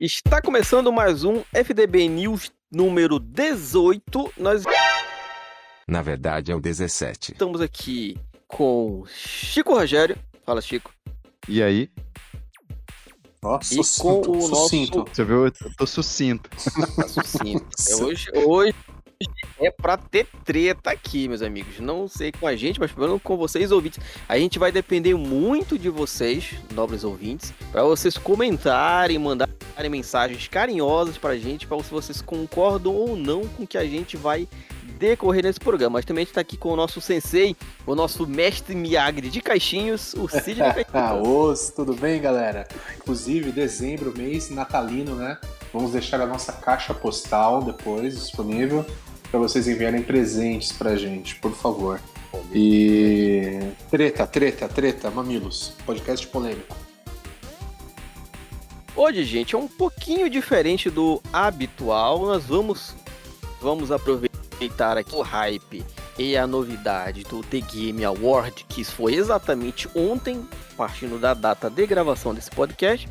Está começando mais um FDB News número 18. Nós Na verdade é o 17. estamos aqui com Chico Rogério. Fala, Chico. E aí? Ó, E com o nosso- sucinto. Você viu? Eu tô sucinto. Tá sucinto. É, hoje, hoje é pra ter treta aqui, meus amigos. Não sei com a gente, mas pelo menos com vocês, ouvintes. A gente vai depender muito de vocês, nobres ouvintes, para vocês comentarem, mandarem mensagens carinhosas pra gente, para se vocês concordam ou não com o que a gente vai decorrer nesse programa. Mas também a gente tá aqui com o nosso sensei, o nosso mestre Miyagi de caixinhos, o Cid da Ah, Caixinha. os, tudo bem, galera? Inclusive, dezembro, mês natalino, né? Vamos deixar a nossa caixa postal depois disponível para vocês enviarem presentes pra gente, por favor. E treta, treta, treta, mamilos, podcast polêmico. Hoje, gente, é um pouquinho diferente do habitual. Nós vamos vamos aproveitar aqui o hype e a novidade do The Game Award, que foi exatamente ontem, partindo da data de gravação desse podcast,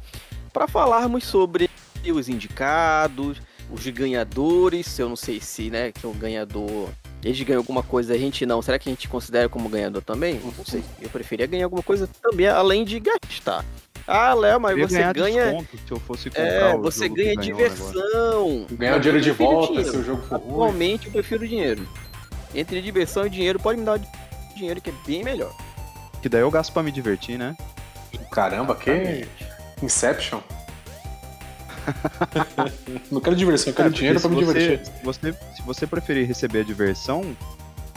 para falarmos sobre os indicados, os ganhadores. Eu não sei se, né, que o ganhador eles ganham alguma coisa, a gente não. Será que a gente considera como ganhador também? Não sei. Eu preferia ganhar alguma coisa também, além de gastar. Ah, Léo, mas você ganha. desconto se eu fosse comprar É, o você ganha diversão. Ganhar o dinheiro de volta dinheiro. se o jogo for ruim. Atualmente eu prefiro dinheiro. Entre diversão e dinheiro, pode me dar dinheiro que é bem melhor. Que daí eu gasto pra me divertir, né? Caramba, que. Inception. Não quero diversão, eu quero É, dinheiro pra me se você- divertir. Se você, se você preferir receber a diversão,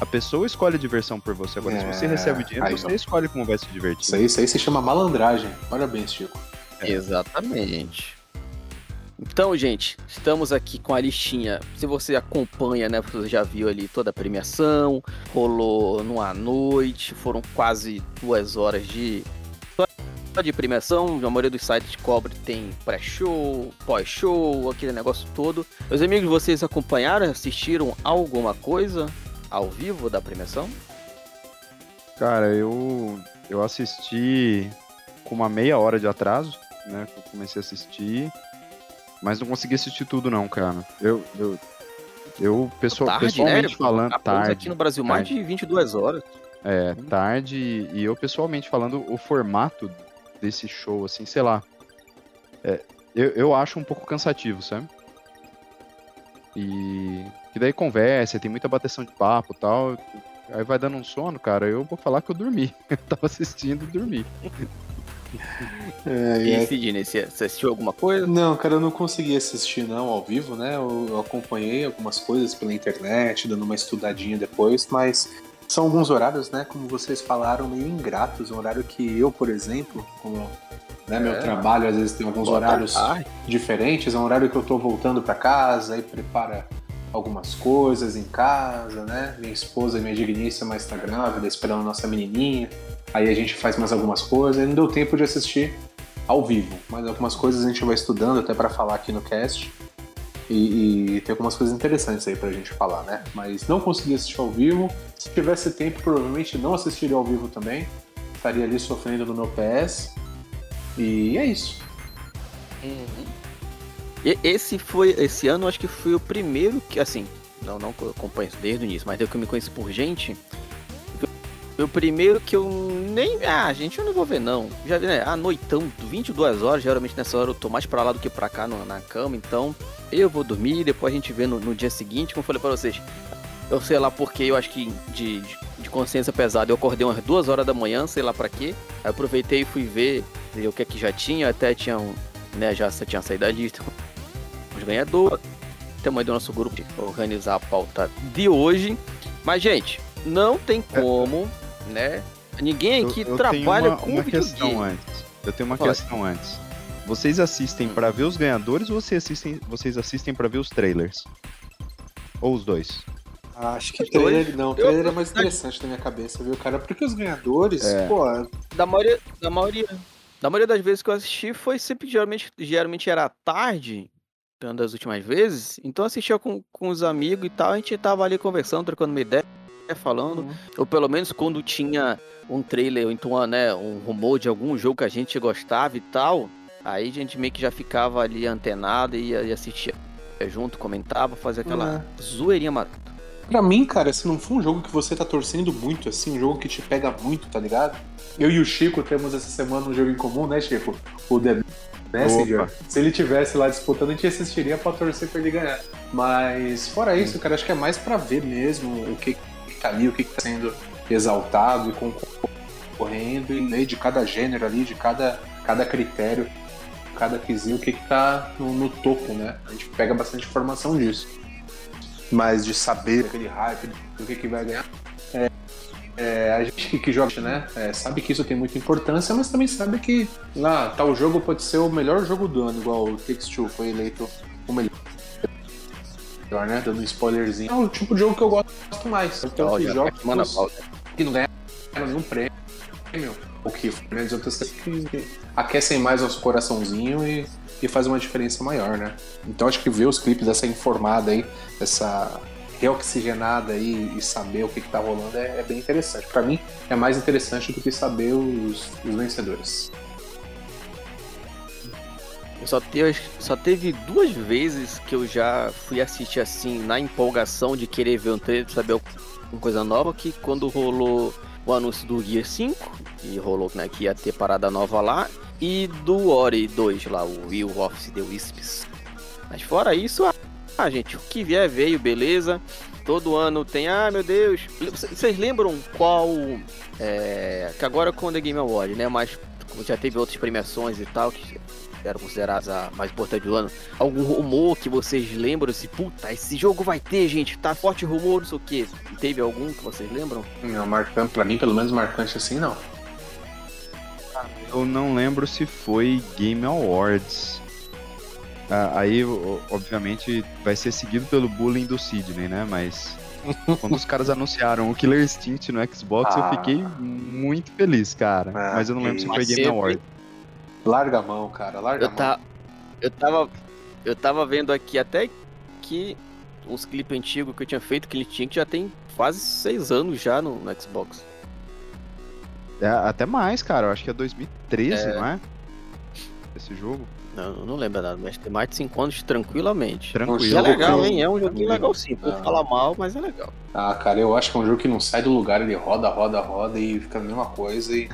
a pessoa escolhe a diversão por você. Agora, se É, você recebe o dinheiro, aí você não. escolhe como vai se divertir. Isso aí, isso aí se chama malandragem. Parabéns, Chico. É. Exatamente. Então, gente, estamos aqui com a listinha. Se você acompanha, né? Você já viu ali toda a premiação. Rolou numa noite. Foram quase duas horas de. Só de premiação. A maioria dos sites cobre tem pré-show, pós-show, aquele negócio todo. Meus amigos, vocês acompanharam, assistiram alguma coisa ao vivo da premiação? Cara, eu, eu assisti com uma meia hora de atraso, né? que Eu comecei a assistir, mas não consegui assistir tudo não, cara. Eu, eu, eu pessoal, Tarde, pessoalmente né? falando, Acabamos tarde, aqui no Brasil mais tarde. de 22 horas. É, tarde, e eu pessoalmente falando o formato desse show, assim, sei lá. é, eu, eu acho um pouco cansativo, sabe? E que daí conversa, tem muita bateção de papo e tal. Aí vai dando um sono, cara. Eu vou falar que eu dormi. Eu tava assistindo e dormi. É, E aí, Sidney, você você assistiu alguma coisa? Não, cara, eu não consegui assistir não ao vivo, né? Eu, eu acompanhei algumas coisas pela internet, dando uma estudadinha depois, mas são alguns horários, né? Como vocês falaram, meio ingratos. Um horário que eu, por exemplo, como né, meu É. trabalho às vezes tem alguns horários tarde. diferentes. É um horário que eu tô voltando pra casa e prepara algumas coisas em casa, né? Minha esposa, minha digníssima, está grávida, esperando a nossa menininha. Aí a gente faz mais algumas coisas. E não deu tempo de assistir ao vivo, mas algumas coisas a gente vai estudando até pra falar aqui no cast. E, e tem algumas coisas interessantes aí pra gente falar, né? Mas não consegui assistir ao vivo. Se tivesse tempo, provavelmente não assistiria ao vivo também. Estaria ali sofrendo no meu PS. E é isso. E- Esse foi, esse ano, acho que foi o primeiro que, assim, não, não acompanho desde o início, mas eu que me conheço por gente. O primeiro que eu nem. Ah, gente, eu não vou ver não. Já vi, né? Ah, noitão, 22 horas, geralmente nessa hora eu tô mais pra lá do que pra cá no- na cama, então eu vou dormir, depois a gente vê no, no dia seguinte, como eu falei pra vocês. Eu sei lá porque eu acho que de, de, consciência pesada eu acordei umas duas horas da manhã, sei lá pra quê. Aí aproveitei e fui ver, o que é que já tinha, até tinha um, né, já tinha saído da lista os ganhadores. Aí do nosso grupo de organizar a pauta de hoje. Mas, gente, não tem como, né? Ninguém Eu- aqui eu trabalha tenho uma, com uma questão antes. Eu tenho uma Pode. questão antes. Vocês assistem Hum. pra ver os ganhadores ou vocês assistem, vocês assistem para ver os trailers? Ou os dois? Acho que trailer, não, Eu- trailer é mais interessante na minha cabeça, viu, cara? Porque os ganhadores, É. pô, Da maioria, da maioria, da maioria das vezes que eu assisti foi sempre geralmente, geralmente era tarde, uma das últimas vezes. Então eu assistia com, com os amigos e tal, a gente tava ali conversando, trocando uma ideia, falando. Uhum. Ou pelo menos quando tinha um trailer, ou então né, um rumor de algum jogo que a gente gostava e tal. Aí a gente meio que já ficava ali antenado e, e assistia junto, comentava, fazia aquela zoeirinha marota. Pra mim, cara, se não for um jogo que você tá torcendo muito, assim, um jogo que te pega muito, tá ligado? Eu e o Chico temos essa semana um jogo em comum, né, Chico? O The Messenger. Opa. Se ele tivesse lá disputando, a gente assistiria pra torcer pra ele ganhar. Mas fora isso, cara, acho que é mais pra ver mesmo o que, que tá ali, o que, que tá sendo exaltado e concorrendo, e ler de cada gênero ali, de cada, cada critério, cada quesinho, o que, que tá no, no topo, né? A gente pega bastante informação disso. Mas de saber aquele hype do que, que vai ganhar. É, é, a gente que, que joga, né? é, sabe que isso tem muita importância, mas também sabe que lá, tal jogo pode ser o melhor jogo do ano, igual o Takes Two foi eleito o melhor. Melhor, né? Dando um spoilerzinho. É o tipo de jogo que eu gosto mais. Então, que jogos né? que não ganharam nenhum prêmio, ou que né, de outras que aquecem mais nosso coraçãozinho e, e fazem uma diferença maior, né? Então acho que ver os clipes dessa informada aí, essa reoxigenada aí e saber o que, que tá rolando é, é bem interessante. Pra mim é mais interessante do que saber os, os vencedores. Só, teve, só teve duas vezes que eu já fui assistir assim, na empolgação de querer ver um trailer, saber uma coisa nova, que quando rolou o anúncio do Gear 5, e rolou né, que ia ter parada nova lá, e do Ori 2 lá, o Will of the Wisps. Mas fora isso, ah, ah, gente, o que vier veio, beleza. Todo ano tem, ah meu Deus. Vocês lembram qual. É, que agora com The Game Award, né? Mas já teve outras premiações e tal, que eram consideradas a mais importante do ano. Algum rumor que vocês lembram? Se, puta, esse jogo vai ter, gente, tá forte rumor, não sei o que. Teve algum que vocês lembram? Não, marcante, pra mim, pelo menos marcante assim, não. Eu não lembro se foi Game Awards. Ah, aí, obviamente, vai ser seguido pelo bullying do Sidney, né? Mas quando os caras anunciaram o Killer Instinct no Xbox, Ah. eu fiquei muito feliz, cara. Ah, Mas eu não lembro se foi Game Awards. Larga a mão, cara, larga Eu, a mão. tá, eu tava. Eu tava vendo aqui até que os clipes antigos que eu tinha feito, que ele tinha, que já tem quase seis anos já no, no Xbox. É, até mais, cara. Eu acho que é 2013, É. não é? Esse jogo. Não, não lembro nada, mas tem mais de 5 anos tranquilamente. Tranquilo. É legal, hein? É um joguinho legal sim. Por Ah. falar mal, mas é legal. Ah, cara, eu acho que é um jogo que não sai do lugar, ele roda, roda, roda e fica a mesma coisa e.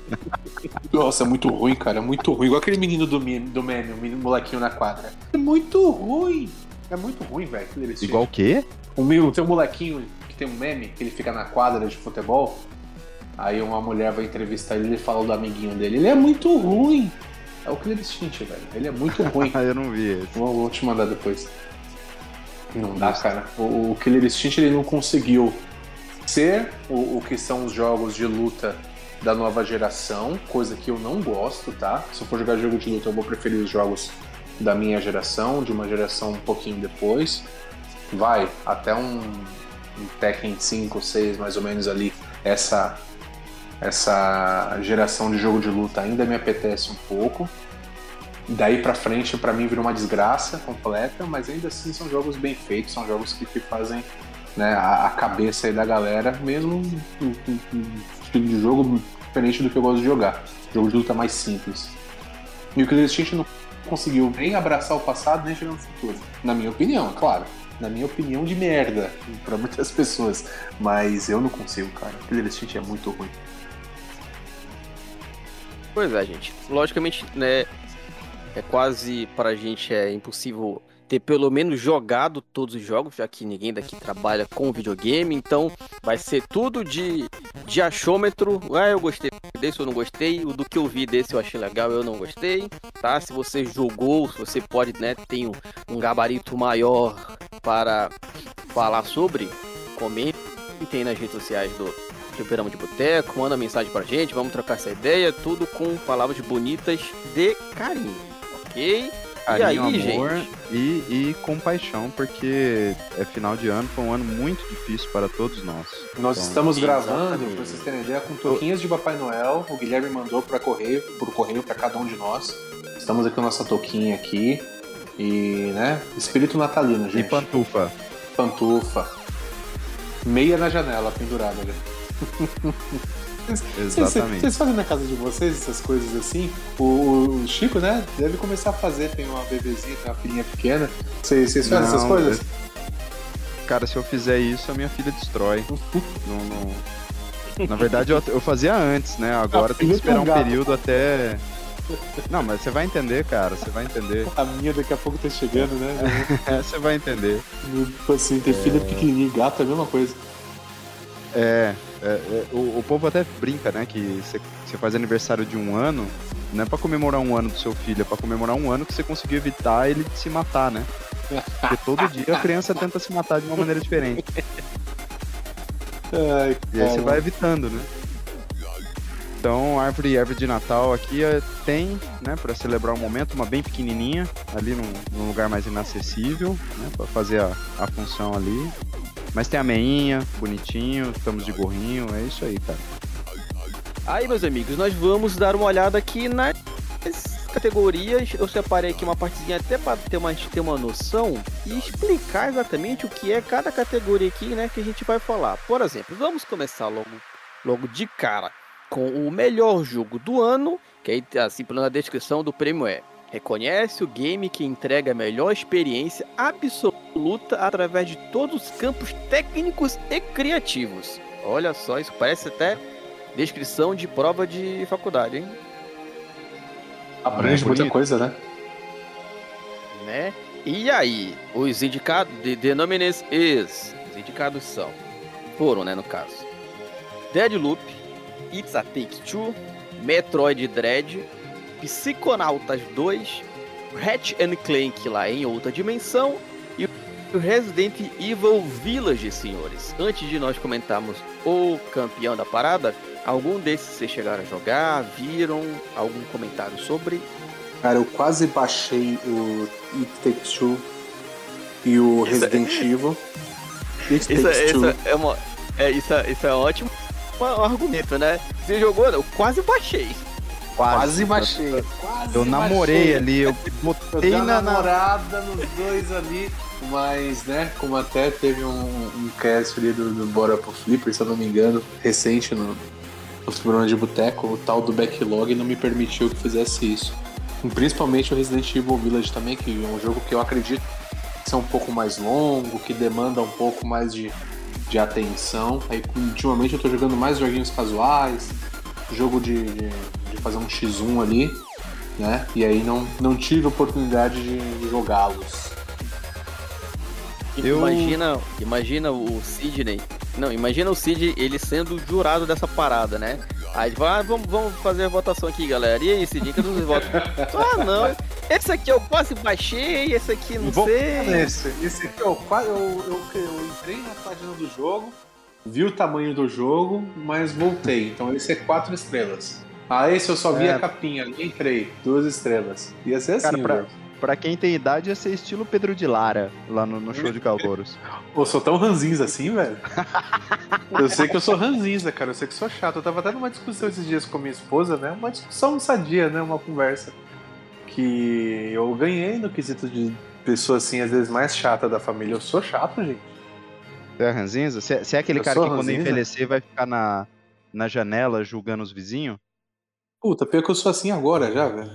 Nossa, é muito ruim, cara, é muito ruim. Igual aquele menino do meme, do meme o menino molequinho na quadra. É muito ruim. É muito ruim, velho. Igual o quê? O meu, tem um molequinho que tem um meme, que ele fica na quadra de futebol. Aí uma mulher vai entrevistar ele e ele fala do amiguinho dele. Ele é muito ruim. É o Killer Instinct, velho. Ele é muito ruim. Ah, eu não vi esse. Vou, vou te mandar depois. Não dá, cara. O, o Killer Instinct ele não conseguiu ser o, o que são os jogos de luta da nova geração, coisa que eu não gosto, tá? Se eu for jogar jogo de luta, eu vou preferir os jogos da minha geração, de uma geração um pouquinho depois. Vai até um, um Tekken 5, 6, mais ou menos ali, essa essa geração de jogo de luta ainda me apetece um pouco. Daí pra frente, pra mim, virou uma desgraça completa, mas ainda assim são jogos bem feitos, são jogos que, fazem né, a, a cabeça aí da galera, mesmo um, estilo de jogo diferente do que eu gosto de jogar. Jogo de luta mais simples. E o Killer Instinct não conseguiu nem abraçar o passado, nem chegar no futuro. Na minha opinião, claro. Na minha opinião de merda, pra muitas pessoas. Mas eu não consigo, cara. O Killer Instinct é muito ruim. Pois é, gente. Logicamente, né? É quase pra gente é impossível ter pelo menos jogado todos os jogos, já que ninguém daqui trabalha com videogame, então vai ser tudo de, de achômetro. Ah, eu gostei desse, eu não gostei. O do que eu vi desse eu achei legal, eu não gostei. Tá? Se você jogou, você pode, né, tem um, um gabarito maior para falar sobre, comentem nas redes sociais do Fliperama de Boteco, manda mensagem pra gente, vamos trocar essa ideia, tudo com palavras bonitas de carinho, ok? Carinho, aí, amor gente? E, e compaixão, porque é final de ano, foi um ano muito difícil para todos nós. Nós Então, estamos gravando, pra vocês terem ideia, com touquinhas de Papai Noel. O Guilherme mandou para correio, por correio para cada um de nós. Estamos aqui com a nossa touquinha aqui. E, né? Espírito natalino, E gente. pantufa. Pantufa. Meia na janela, pendurada, né? Exatamente. Vocês fazem na casa de vocês essas coisas assim? O, o Chico, né, deve começar a fazer, tem uma bebezinha, tem uma filhinha pequena. Vocês, fazem Não, essas coisas? Cara, se eu fizer isso, a minha filha destrói. não, não... Na verdade, eu, eu fazia antes, né? Agora tem que esperar um período até. Não, mas você vai entender, cara. Você vai entender. A minha daqui a pouco tá chegando, né? É, você vai entender. Tipo assim, ter filha pequenininha e gato é a mesma coisa. É, é, é, o, o povo até brinca, né? Que você, faz aniversário de um ano, não é pra comemorar um ano do seu filho, é pra comemorar um ano que você conseguiu evitar ele de se matar, né? Porque todo dia a criança tenta se matar de uma maneira diferente. Ai, E aí você vai evitando, né? Então, árvore árvore de Natal aqui é, tem, né, para celebrar o momento, uma bem pequenininha, ali num, num lugar mais inacessível, né, para fazer a, a função ali. Mas tem a meinha, bonitinho, estamos de gorrinho, é isso aí, cara. Aí, meus amigos, nós vamos dar uma olhada aqui nas categorias. Eu separei aqui uma partezinha até para ter uma, ter uma noção e explicar exatamente o que é cada categoria aqui, né, que a gente vai falar. Por exemplo, vamos começar logo, logo de cara com o melhor jogo do ano, que aí, assim, pela descrição do prêmio é Reconhece o game que entrega a melhor experiência absoluta através de todos os campos técnicos e criativos. Olha só, isso parece até descrição de prova de faculdade, hein? Abrange É, muita coisa, né? Né? E aí, os indicados, de The nominees is, os indicados são, foram, né, no caso, Deadloop, It's a Take Two, Metroid Dread, Psychonautas 2, Hatch and Clank lá em outra dimensão e o Resident Evil Village, senhores. Antes de nós comentarmos o campeão da parada, algum desses vocês chegaram a jogar, viram algum comentário sobre? Cara, eu quase baixei o It Takes Two e o Isso é- Resident Evil. It Isso, Takes isso Two. é uma. É, isso, é- isso é ótimo um argumento, né? Você jogou? Eu quase baixei. Quase baixei. Quase Eu namorei baixei. ali, eu Eu botei uma na, na, namorada nos dois ali, mas, né, como até teve um, um cast ali do, do Bora pro Flipper, se eu não me engano, recente no, no Fliperama de Boteco, o tal do backlog não me permitiu que fizesse isso. Principalmente o Resident Evil Village também, que é um jogo que eu acredito ser um pouco mais longo, que demanda um pouco mais de, de atenção. Aí, ultimamente eu tô jogando mais joguinhos casuais, jogo de, de, de fazer um X1 ali, né? E aí não, não tive oportunidade de, de jogá-los. Eu- Imagina, imagina o Sidney. Não, imagina o Sid ele sendo jurado dessa parada, né? Aí ele fala, ah, vamos, vamos fazer a votação aqui, galera. E aí, Sidney, cadê os votos? ah, não. Esse aqui eu quase baixei, esse aqui não Vou sei. Esse, esse aqui, eu, eu, eu, eu entrei na página do jogo, vi o tamanho do jogo, mas voltei. Então esse é quatro estrelas. Ah, esse eu só vi É. a capinha, nem entrei, duas estrelas. Ia ser assim, Cara, pra- quem tem idade ia ser estilo Pedro de Lara, lá no, no show de Calouros. Eu sou tão ranzinza assim, velho. Eu sei que eu sou ranzinza, cara. Eu sei que sou chato. Eu tava até numa discussão esses dias com minha esposa, né? Uma discussão sadia, né? Uma conversa. Que eu ganhei no quesito de pessoa, assim, às vezes mais chata da família. Eu sou chato, gente. Você é ranzinza? Você é aquele Eu cara que quando ranzinza? envelhecer vai ficar na, na janela julgando os vizinhos? Puta, pior que eu sou assim agora já, velho.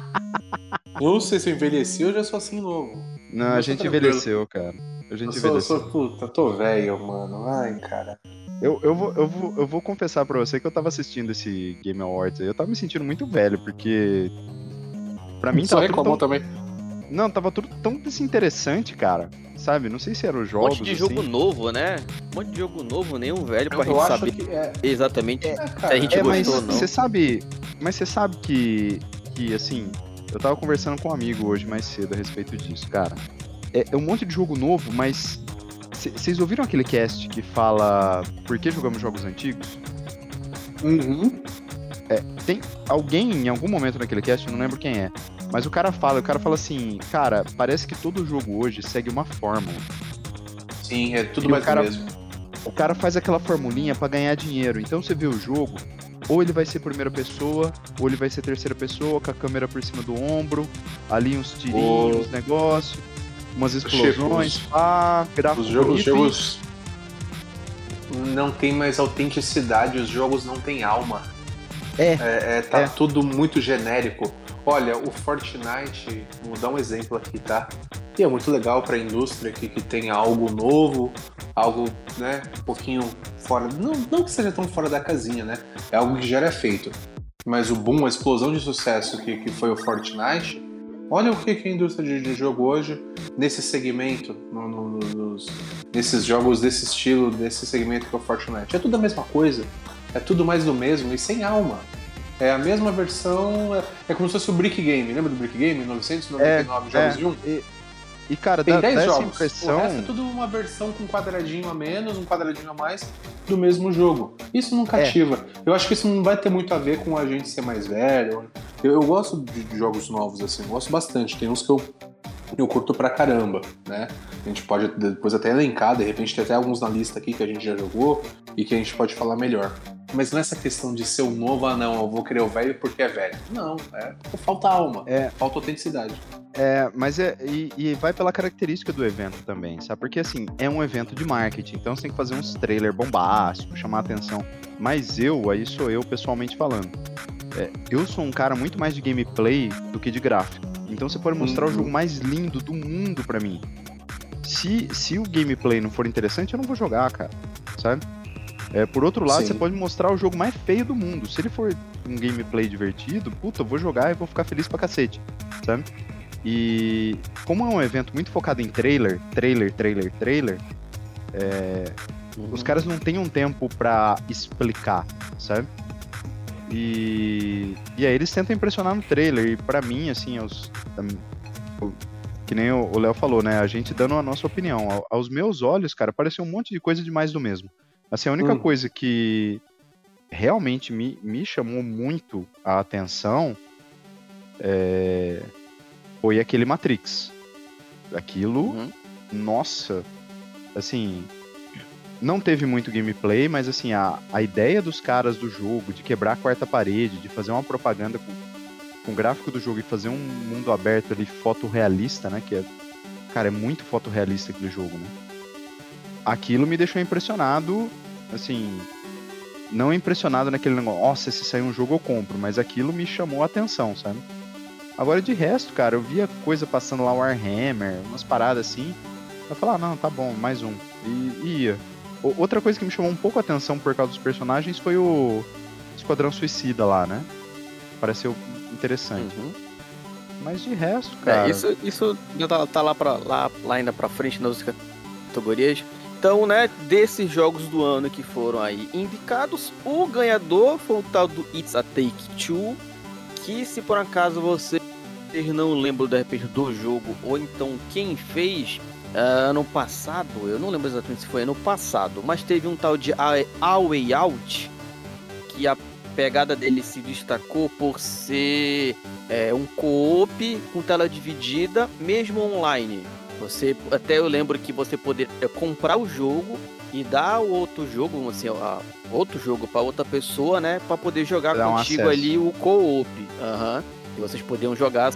Não sei se eu envelheci ou já sou assim novo. Não, a sou gente envelheceu, cara. A Eu gente sou, eu envelheceu. sou, puta, tô velho, mano. Ai, cara. Eu, eu, vou, eu, vou, eu vou confessar pra você que eu tava assistindo esse Game Awards aí, eu tava me sentindo muito velho, porque. Pra mim Só tava reclamou tão... também. Não, tava tudo tão desinteressante, cara. Sabe? Não sei se eram os Um jogos. monte de jogo assim. novo, né? Um monte de jogo novo, nenhum velho pra Eu gente saber é. exatamente é, se a gente É, mas gostou ou não. você sabe. Mas você sabe que. Que assim. Eu tava conversando com um amigo hoje mais cedo a respeito disso, cara. É, é um monte de jogo novo, mas. Vocês ouviram aquele cast que fala por que jogamos jogos antigos? Uhum. Tem alguém em algum momento naquele cast, eu não lembro quem é. Mas o cara fala, o cara fala assim, cara, parece que todo jogo hoje segue uma fórmula. Sim, é tudo E o mais cara- do mesmo. O cara faz aquela formulinha pra ganhar dinheiro. Então você vê o jogo, ou ele vai ser primeira pessoa, ou ele vai ser terceira pessoa, com a câmera por cima do ombro, ali uns tirinhos, O- uns negócios, umas explosões, os- pá, gráfico Os jogos, os jogos. não tem mais autenticidade, os jogos não têm alma. É. É, é, tá É. tudo muito genérico. Olha, o Fortnite, vou dar um exemplo aqui, tá? E é muito legal pra indústria que, que tenha algo novo, algo, né, um pouquinho fora. Não, não que seja tão fora da casinha, né? É algo que já era feito. Mas o boom, a explosão de sucesso que, que foi o Fortnite, olha o que, que a indústria de, de jogo hoje, nesse segmento, no- no- nos, nesses jogos desse estilo, desse segmento que é o Fortnite. É tudo a mesma coisa. É tudo mais do mesmo e sem alma. É a mesma versão. É, é como se fosse o Brick Game. Lembra do Brick Game? 999 jogos é. de um? E, e, cara, Tem dá, 10 dá essa jogos. O impressão. resto é tudo uma versão com um quadradinho a menos, um quadradinho a mais do mesmo jogo. Isso não cativa. Eu acho que isso não vai ter muito a ver com a gente ser mais velho. Eu, eu gosto de de jogos novos, assim, eu gosto bastante. Tem uns que eu, eu curto pra caramba, né? A gente pode depois até elencar, de repente tem até alguns na lista aqui que a gente já jogou e que a gente pode falar melhor. Mas não é essa questão de ser o novo, ah não, eu vou querer o velho porque é velho. Não, é falta alma, É. falta autenticidade. É, mas é. E, e vai pela característica do evento também, sabe? Porque assim, é um evento de marketing, então você tem que fazer uns trailer bombásticos, chamar atenção. Mas eu, aí sou eu pessoalmente falando. é, eu sou um cara muito mais de gameplay do que de gráfico. Então você pode mostrar o Uhum. jogo mais lindo do mundo pra mim. Se, se o gameplay não for interessante, eu não vou jogar, cara. Sabe? É, por outro lado, Sim. você pode mostrar o jogo mais feio do mundo. Se ele for um gameplay divertido, puta, eu vou jogar e vou ficar feliz pra cacete, sabe? E como é um evento muito focado em trailer, trailer, trailer, trailer, é, os caras não têm um tempo pra explicar, sabe? E, e aí eles tentam impressionar no trailer. E pra mim, assim, os, o- que nem o Léo falou, né? A gente dando a nossa opinião. Ao- Aos meus olhos, cara, pareceu um monte de coisa de mais do mesmo. Assim, a única Hum. coisa que realmente me, me chamou muito a atenção é, foi aquele Matrix. Aquilo, Uhum. nossa, assim, não teve muito gameplay, mas assim, a, a ideia dos caras do jogo, de quebrar a quarta parede, de fazer uma propaganda com, com o gráfico do jogo e fazer um mundo aberto ali, fotorrealista, né? Que é, cara, é muito fotorrealista aquele jogo, né? Aquilo me deixou impressionado, assim, não impressionado naquele negócio, nossa, se sair um jogo eu compro, mas aquilo me chamou a atenção, sabe? Agora de resto, cara, eu via coisa passando lá Warhammer, umas paradas assim. Eu falava, ah, não, tá bom, mais um. E, e ia. Outra coisa que me chamou um pouco a atenção por causa dos personagens foi o Esquadrão Suicida lá, né? Pareceu interessante. Uhum. Mas de resto, cara. É, isso, isso já tá, tá lá, pra, lá, lá ainda pra frente nas categorias. Então, né, desses jogos do ano que foram aí indicados, o ganhador foi o tal do It's a Take Two, que se por acaso você não lembra de repente do jogo, ou então quem fez ano passado, eu não lembro exatamente se foi ano passado, mas teve um tal de A Way Out, que a pegada dele se destacou por ser é, um co-op com tela dividida, mesmo online. Você até eu lembro que você poderia comprar o jogo e dar o outro jogo, assim, a- outro jogo para outra pessoa, né, para poder jogar um contigo acesso. ali o co-op. Aham. E vocês podiam jogar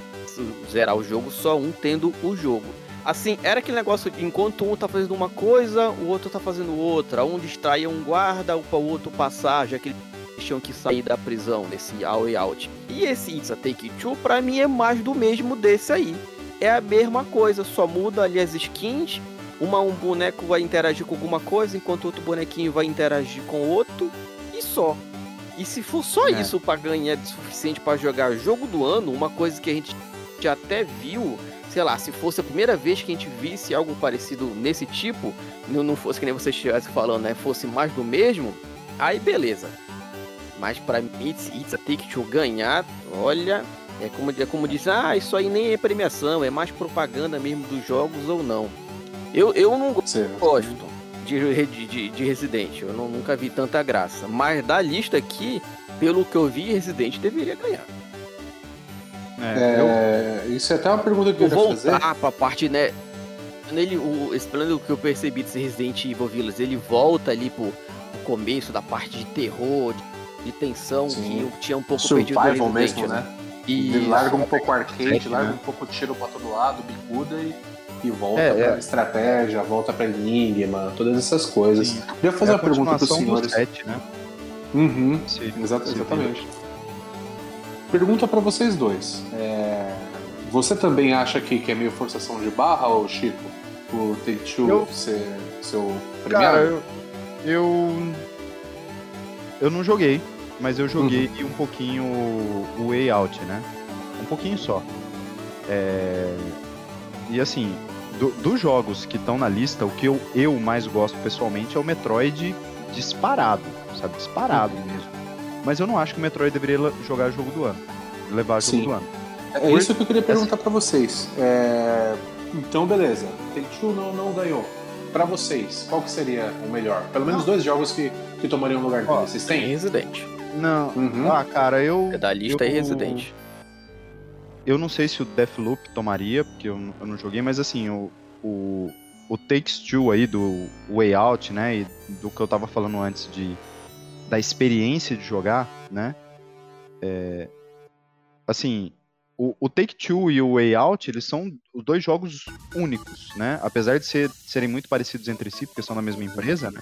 zerar o jogo só um tendo o jogo. Assim, era aquele negócio de enquanto um tá fazendo uma coisa, o outro tá fazendo outra. Um distraía um guarda para o outro passar, já que eles tinham que sair da prisão desse All Out. E esse It's a Take Two, pra mim, é mais do mesmo desse aí. É a mesma coisa, só muda ali as skins. Uma, um boneco vai interagir com alguma coisa, enquanto outro bonequinho vai interagir com outro. E só. E se for só É. isso pra ganhar de suficiente pra jogar jogo do ano, uma coisa que a gente já até viu, sei lá, se fosse a primeira vez que a gente visse algo parecido nesse tipo, não, não fosse que nem você estivesse falando, né? Fosse mais do mesmo, aí beleza. Mas pra mim, It's, It's a Take Two ganhar, olha, é como, é como diz, ah, isso aí nem é premiação, é mais propaganda mesmo dos jogos ou não. Eu, eu não gosto de, de, de, de Resident, eu não- nunca vi tanta graça. Mas da lista aqui, pelo que eu vi, Resident deveria ganhar. É, eu- É, isso é até uma pergunta que eu Vou queria fazer. voltar pra parte, né? Nele, o, esse plano que eu percebi desse Resident Evil Village, ele volta ali pro, pro começo da parte de terror, de, de tensão, Sim. que eu tinha um pouco perdido no Survival Resident, mesmo, né? E larga um pouco o arcade, Sete, larga né? um pouco o tiro pra todo lado, bicuda e, e volta É, pra é. estratégia, volta pra enigma, todas essas coisas. Sim. Queria fazer é uma pergunta pros continuação do senhores. 7, né? Uhum, Se- Exata- se- exatamente. Pergunta pra vocês dois. É, Você também acha que, que é meio forçação de barra, ou Chico? O Take Two Eu- ser seu Cara, premiado? eu, eu. Eu não joguei, mas eu joguei um pouquinho o Way Out, né? Um pouquinho só. É, E assim, do- dos jogos que estão na lista, o que eu, eu mais gosto pessoalmente é o Metroid disparado, sabe? Disparado mesmo. Mas eu não acho que o Metroid deveria jogar jogo do ano. Levar jogo Sim. do ano. É isso que eu queria perguntar pra vocês. É, Então, beleza. Take Two não, não ganhou. Pra vocês, qual que seria o melhor? Pelo menos dois jogos que, que tomariam o lugar dele. Vocês têm? Resident. Não. Uhum. Ah, cara, eu. É da lista eu, e Resident. Eu não sei se o Deathloop tomaria, porque eu, eu não joguei, mas assim, o, o, o Takes Two aí do Way Out, né, e do que eu tava falando antes de da experiência de jogar, né, é, assim, o, o Take Two e o Way Out, eles são os dois jogos únicos, né, apesar de ser, serem muito parecidos entre si, porque são da mesma empresa, né,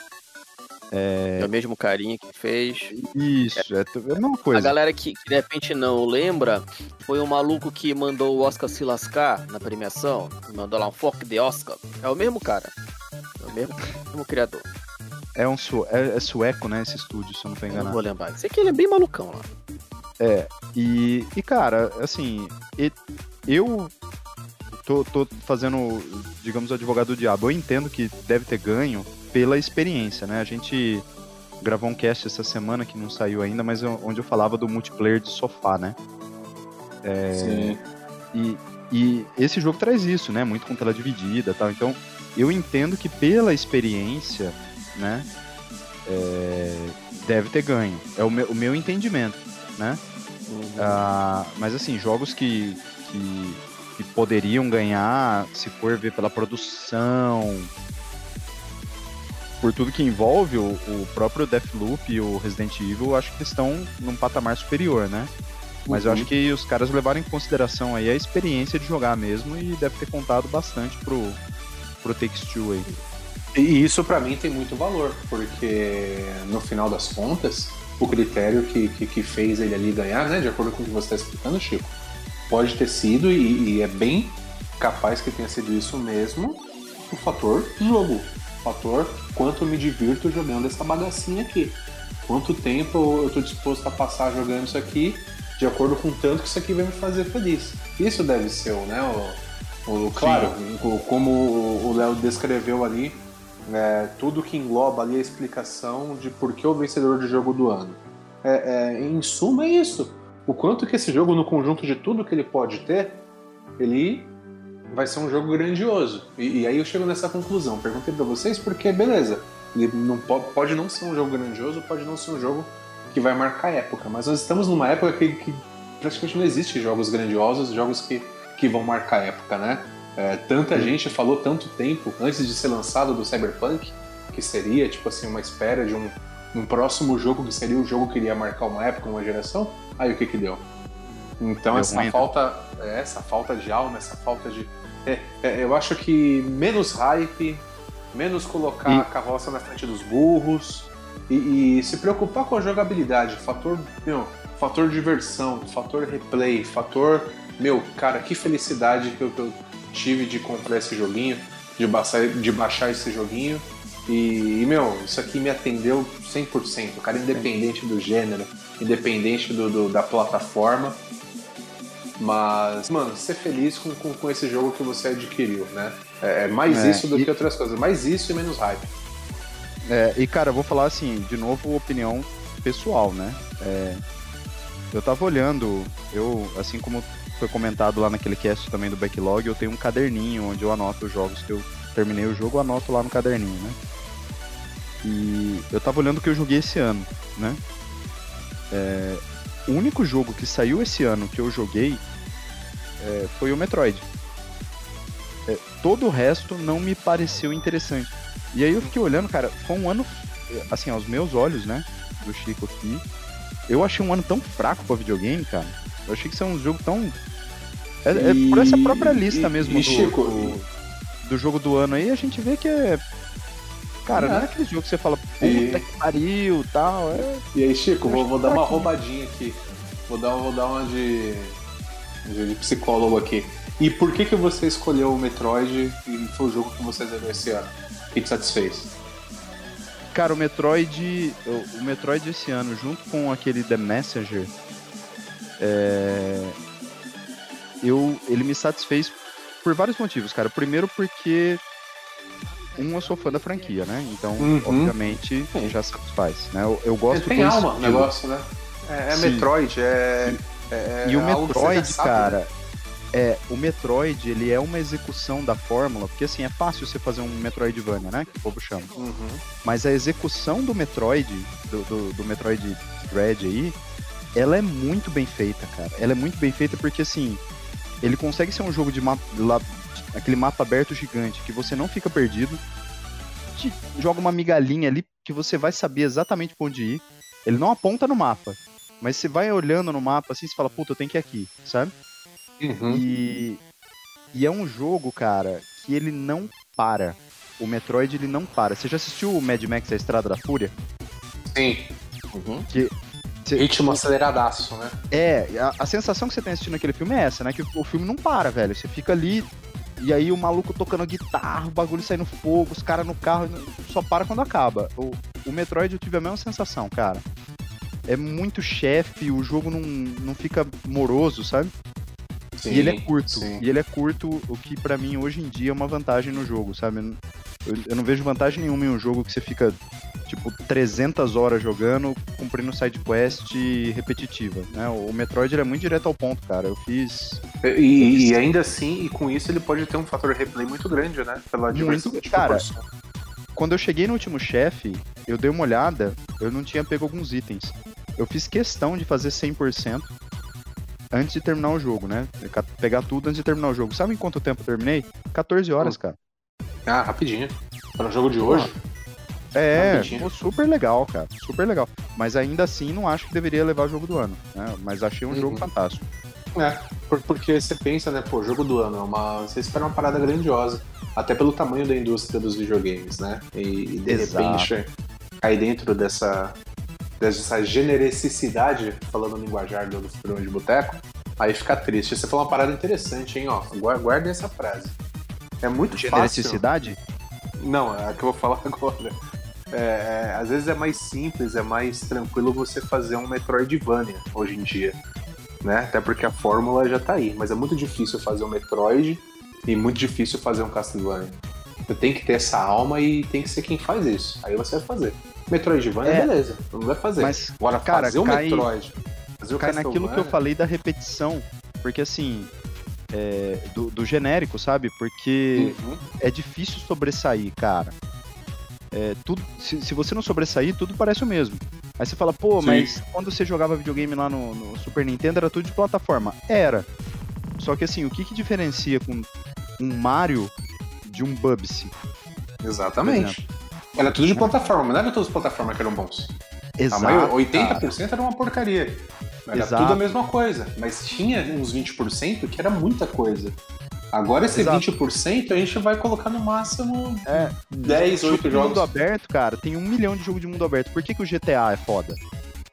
É o mesmo carinha que fez. isso, é, é a mesma A coisa. galera que, que de repente não lembra, foi o maluco que mandou o Oscar se lascar na premiação. Mandou lá um fork de Oscar. É o mesmo cara. É o mesmo, mesmo criador. É um su, é, é sueco, né, esse estúdio, se eu não tô Eu não enganado. vou lembrar. Sei que ele é bem malucão lá. E, e cara, assim, e- eu tô, tô fazendo, digamos, o advogado do diabo. Eu entendo que deve ter ganho pela experiência, né? A gente gravou um cast essa semana que não saiu ainda, mas eu- onde eu falava do multiplayer de sofá, né? Sim. E, e esse jogo traz isso, né? Muito com tela dividida e tal. Então, eu entendo que pela experiência, né? é, deve ter ganho. É o meu, o meu entendimento, né? Ah, mas assim, jogos que, que, que poderiam ganhar, se for ver pela produção, por tudo que envolve o, o próprio Deathloop e o Resident Evil, eu acho que estão num patamar superior, né? Mas eu Uhum. acho que os caras levaram em consideração aí a experiência de jogar mesmo e deve ter contado bastante pro, pro Takes Two aí. E isso pra mim tem muito valor, porque no final das contas, o critério que, que, que fez ele ali ganhar, né, de acordo com o que você está explicando, Chico, pode ter sido, e, e é bem capaz que tenha sido isso mesmo, o fator jogo. O fator quanto eu me divirto jogando essa bagacinha aqui. Quanto tempo eu tô disposto a passar jogando isso aqui, de acordo com o tanto que isso aqui vai me fazer feliz. Isso deve ser, né, o, o claro, como o Léo descreveu ali, é, tudo que engloba ali a explicação de por que o vencedor de jogo do ano. É, é, em suma, é isso. O quanto que esse jogo, no conjunto de tudo que ele pode ter, ele vai ser um jogo grandioso. E, e aí eu chego nessa conclusão. Perguntei pra vocês porque, beleza, ele não pode, pode não ser um jogo grandioso, pode não ser um jogo que vai marcar época, mas nós estamos numa época que, que praticamente não existe jogos grandiosos, jogos que, que vão marcar época, né? É, tanta gente falou tanto tempo antes de ser lançado do Cyberpunk que seria tipo assim uma espera de um, um próximo jogo que seria o jogo que iria marcar uma época, uma geração. Aí o que que deu? Então Deu essa ruim, né? falta, é, essa falta de alma, essa falta de, é, é, eu acho que menos hype, menos colocar E- a carroça na frente dos burros e, e se preocupar com a jogabilidade, fator, meu, fator diversão, fator replay, fator, meu, cara, que felicidade que eu, que eu tive de comprar esse joguinho, de baixar, de baixar esse joguinho. E, meu, isso aqui me atendeu 100%, cara, independente do gênero, independente do, do- da plataforma. Mas, mano, ser feliz com, com, com esse jogo que você adquiriu, né? É, é mais É, isso do e- que outras coisas. Mais isso e menos hype. É, e cara, eu vou falar assim, de novo, opinião pessoal, né? É, eu tava olhando, eu, assim como foi comentado lá naquele cast também do backlog, eu tenho um caderninho onde eu anoto os jogos que eu terminei o jogo, anoto lá no caderninho, né? E eu tava olhando o que eu joguei esse ano, né? É, o único jogo que saiu esse ano que eu joguei é, foi o Metroid. É, todo o resto não me pareceu interessante. E aí eu fiquei olhando, cara, foi um ano, assim, aos meus olhos, né, do Chico aqui, eu achei um ano tão fraco pra videogame, cara. Eu achei que isso é um jogo tão. É, é por essa própria lista e- mesmo e do, Chico, do, do jogo do ano aí, a gente vê que é. Cara, É. não é aquele jogo que você fala, puta E- que pariu e tal. É... E aí, Chico, vou, vou dar uma Aqui. roubadinha aqui. Vou dar, vou dar uma de, de, psicólogo aqui. E por que, que você escolheu o Metroid e foi o jogo que você zerou esse ano? O que te satisfez? Cara, o Metroid. O Metroid esse ano, junto com aquele The Messenger, é, eu, ele me satisfez por vários motivos, cara. Primeiro porque. Um, eu sou fã da franquia, né? Então, Uhum. obviamente, Sim. já satisfaz. Né? Eu, eu gosto tem do alma o negócio, né? É, é. Metroid, é. é E o já Metroid, sabe, né? cara, é, o Metroid, ele é uma execução da fórmula, porque assim, é fácil você fazer um Metroidvania, né, que o povo chama. Uhum. Mas a execução do Metroid, do, do, do Metroid Dread aí, ela é muito bem feita, cara. Ela é muito bem feita porque, assim, ele consegue ser um jogo de mapa, lá- aquele mapa aberto gigante, que você não fica perdido, te joga uma migalhinha ali que você vai saber exatamente pra onde ir. Ele não aponta no mapa, mas você vai olhando no mapa assim, você fala, puta, eu tenho que ir aqui, sabe? Uhum. E, e é um jogo, cara, que ele não para. O Metroid, ele não para. Você já assistiu o Mad Max A Estrada da Fúria? Sim. Uhum. Cê- Ritmo aceleradaço, né? É, a, a sensação que você tem assistindo aquele filme é essa, né? Que o, o filme não para, velho. Você fica ali e aí o maluco tocando guitarra, o bagulho saindo fogo, os caras no carro, só para quando acaba. O, o Metroid eu tive a mesma sensação, cara. É muito chefe, o jogo não, não fica moroso, sabe? Sim, e ele é curto. sim. E ele é curto, o que pra mim hoje em dia é uma vantagem no jogo, sabe? Eu, não- eu- eu não vejo vantagem nenhuma em um jogo que você fica, tipo, 300 horas jogando, cumprindo side quest repetitiva, né? O Metroid é muito direto ao ponto, cara. Eu fiz... E, e ainda assim, e com isso, ele pode ter um fator replay muito grande, né? Pela Muito, diversidade de cara. Quando eu cheguei no último chefe, eu dei uma olhada, eu não tinha pego alguns itens. Eu fiz questão de fazer 100% antes de terminar o jogo, né? Pegar tudo antes de terminar o jogo. Sabe em quanto tempo eu terminei? 14 horas, cara. Ah, rapidinho. Para o jogo de hoje, É, pô, super legal, cara. Super legal. Mas ainda assim, não acho que deveria levar o jogo do ano. Né? Mas achei um Uhum. jogo fantástico. É, por- porque você pensa, né, pô, jogo do ano, é uma, você espera uma parada grandiosa, até pelo tamanho da indústria dos videogames, né? E, e de Exato. repente cair dentro dessa, dessa genericidade, falando no linguajar do Furão de Boteco, aí fica triste. Você falou uma parada interessante, hein, ó, gua- guardem essa frase. É muito fácil. Genericicidade? Não, é a que eu vou falar agora. É, é, às vezes é mais simples, é mais tranquilo você fazer um Metroidvania hoje em dia. Né? Até porque a fórmula já tá aí. Mas é muito difícil fazer um Metroid e muito difícil fazer um Castlevania. Você tem que ter essa alma e tem que ser quem faz isso. Aí você vai fazer. Metroidvania, É. beleza. Não vai fazer. Mas, Agora, cara, fazer o cai- Metroid. Fazer o cai naquilo que eu falei da repetição. Porque assim. É, do, do genérico, sabe? Porque Uhum. é difícil sobressair, cara. É, tudo, se, se você não sobressair, tudo parece o mesmo. Aí você fala, pô, Sim. mas quando você jogava videogame lá no, no Super Nintendo era tudo de plataforma. Era. Só que assim, o que, que diferencia com um Mario de um Bubsy? Exatamente. Era tudo de plataforma, não era todas as plataformas que eram bons. A Exato. maior, cara. 80% era uma porcaria. Era Exato. tudo a mesma coisa. Mas tinha uns 20% que era muita coisa. Agora esse Exato. 20% a gente vai colocar no máximo É, 10, jogo 8 de jogos. mundo aberto, cara, tem um milhão de jogos de mundo aberto. Por que, que o GTA é foda?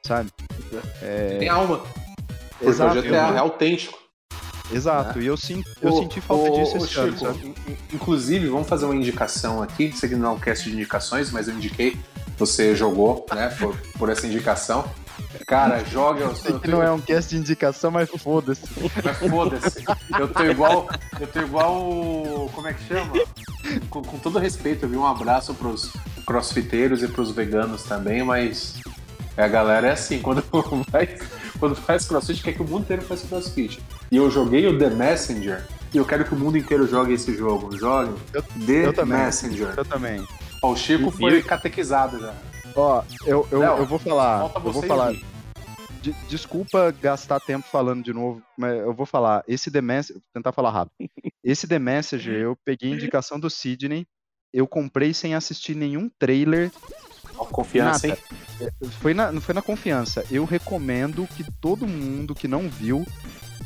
Sabe? É, Tem alma. Porque exato, o GTA eu- é autêntico. exato. E eu, sim, eu Ô, senti falta ô, disso esse Chico, inclusive, vamos fazer uma indicação aqui. Isso aqui não é um cast de indicações, mas eu indiquei. Você jogou, né, por, por essa indicação. Cara, joga. Eu, Sei eu que não é um cast de indicação, mas foda-se. Mas foda-se. Eu tô igual. Eu tô igual. o- Como é que chama? Com, com todo respeito, viu? Um abraço pros crossfiteiros e pros veganos também, mas a galera é assim, quando faz, quando faz crossfit, quer que o mundo inteiro faça crossfit. E eu joguei o The Messenger e eu quero que o mundo inteiro jogue esse jogo. Jogue Eu- The eu também. Messenger. Eu também. Ó, o Chico foi catequizado já. Ó, eu, eu, Léo, eu vou falar. Eu vou falar. De- desculpa gastar tempo falando de novo, mas eu vou falar. Esse The Messenger, vou tentar falar rápido. Esse The Messenger, eu peguei indicação do Sidney, eu comprei sem assistir nenhum trailer, Ó, Confiança, nada. hein? foi na, foi na confiança. Eu recomendo que todo mundo que não viu,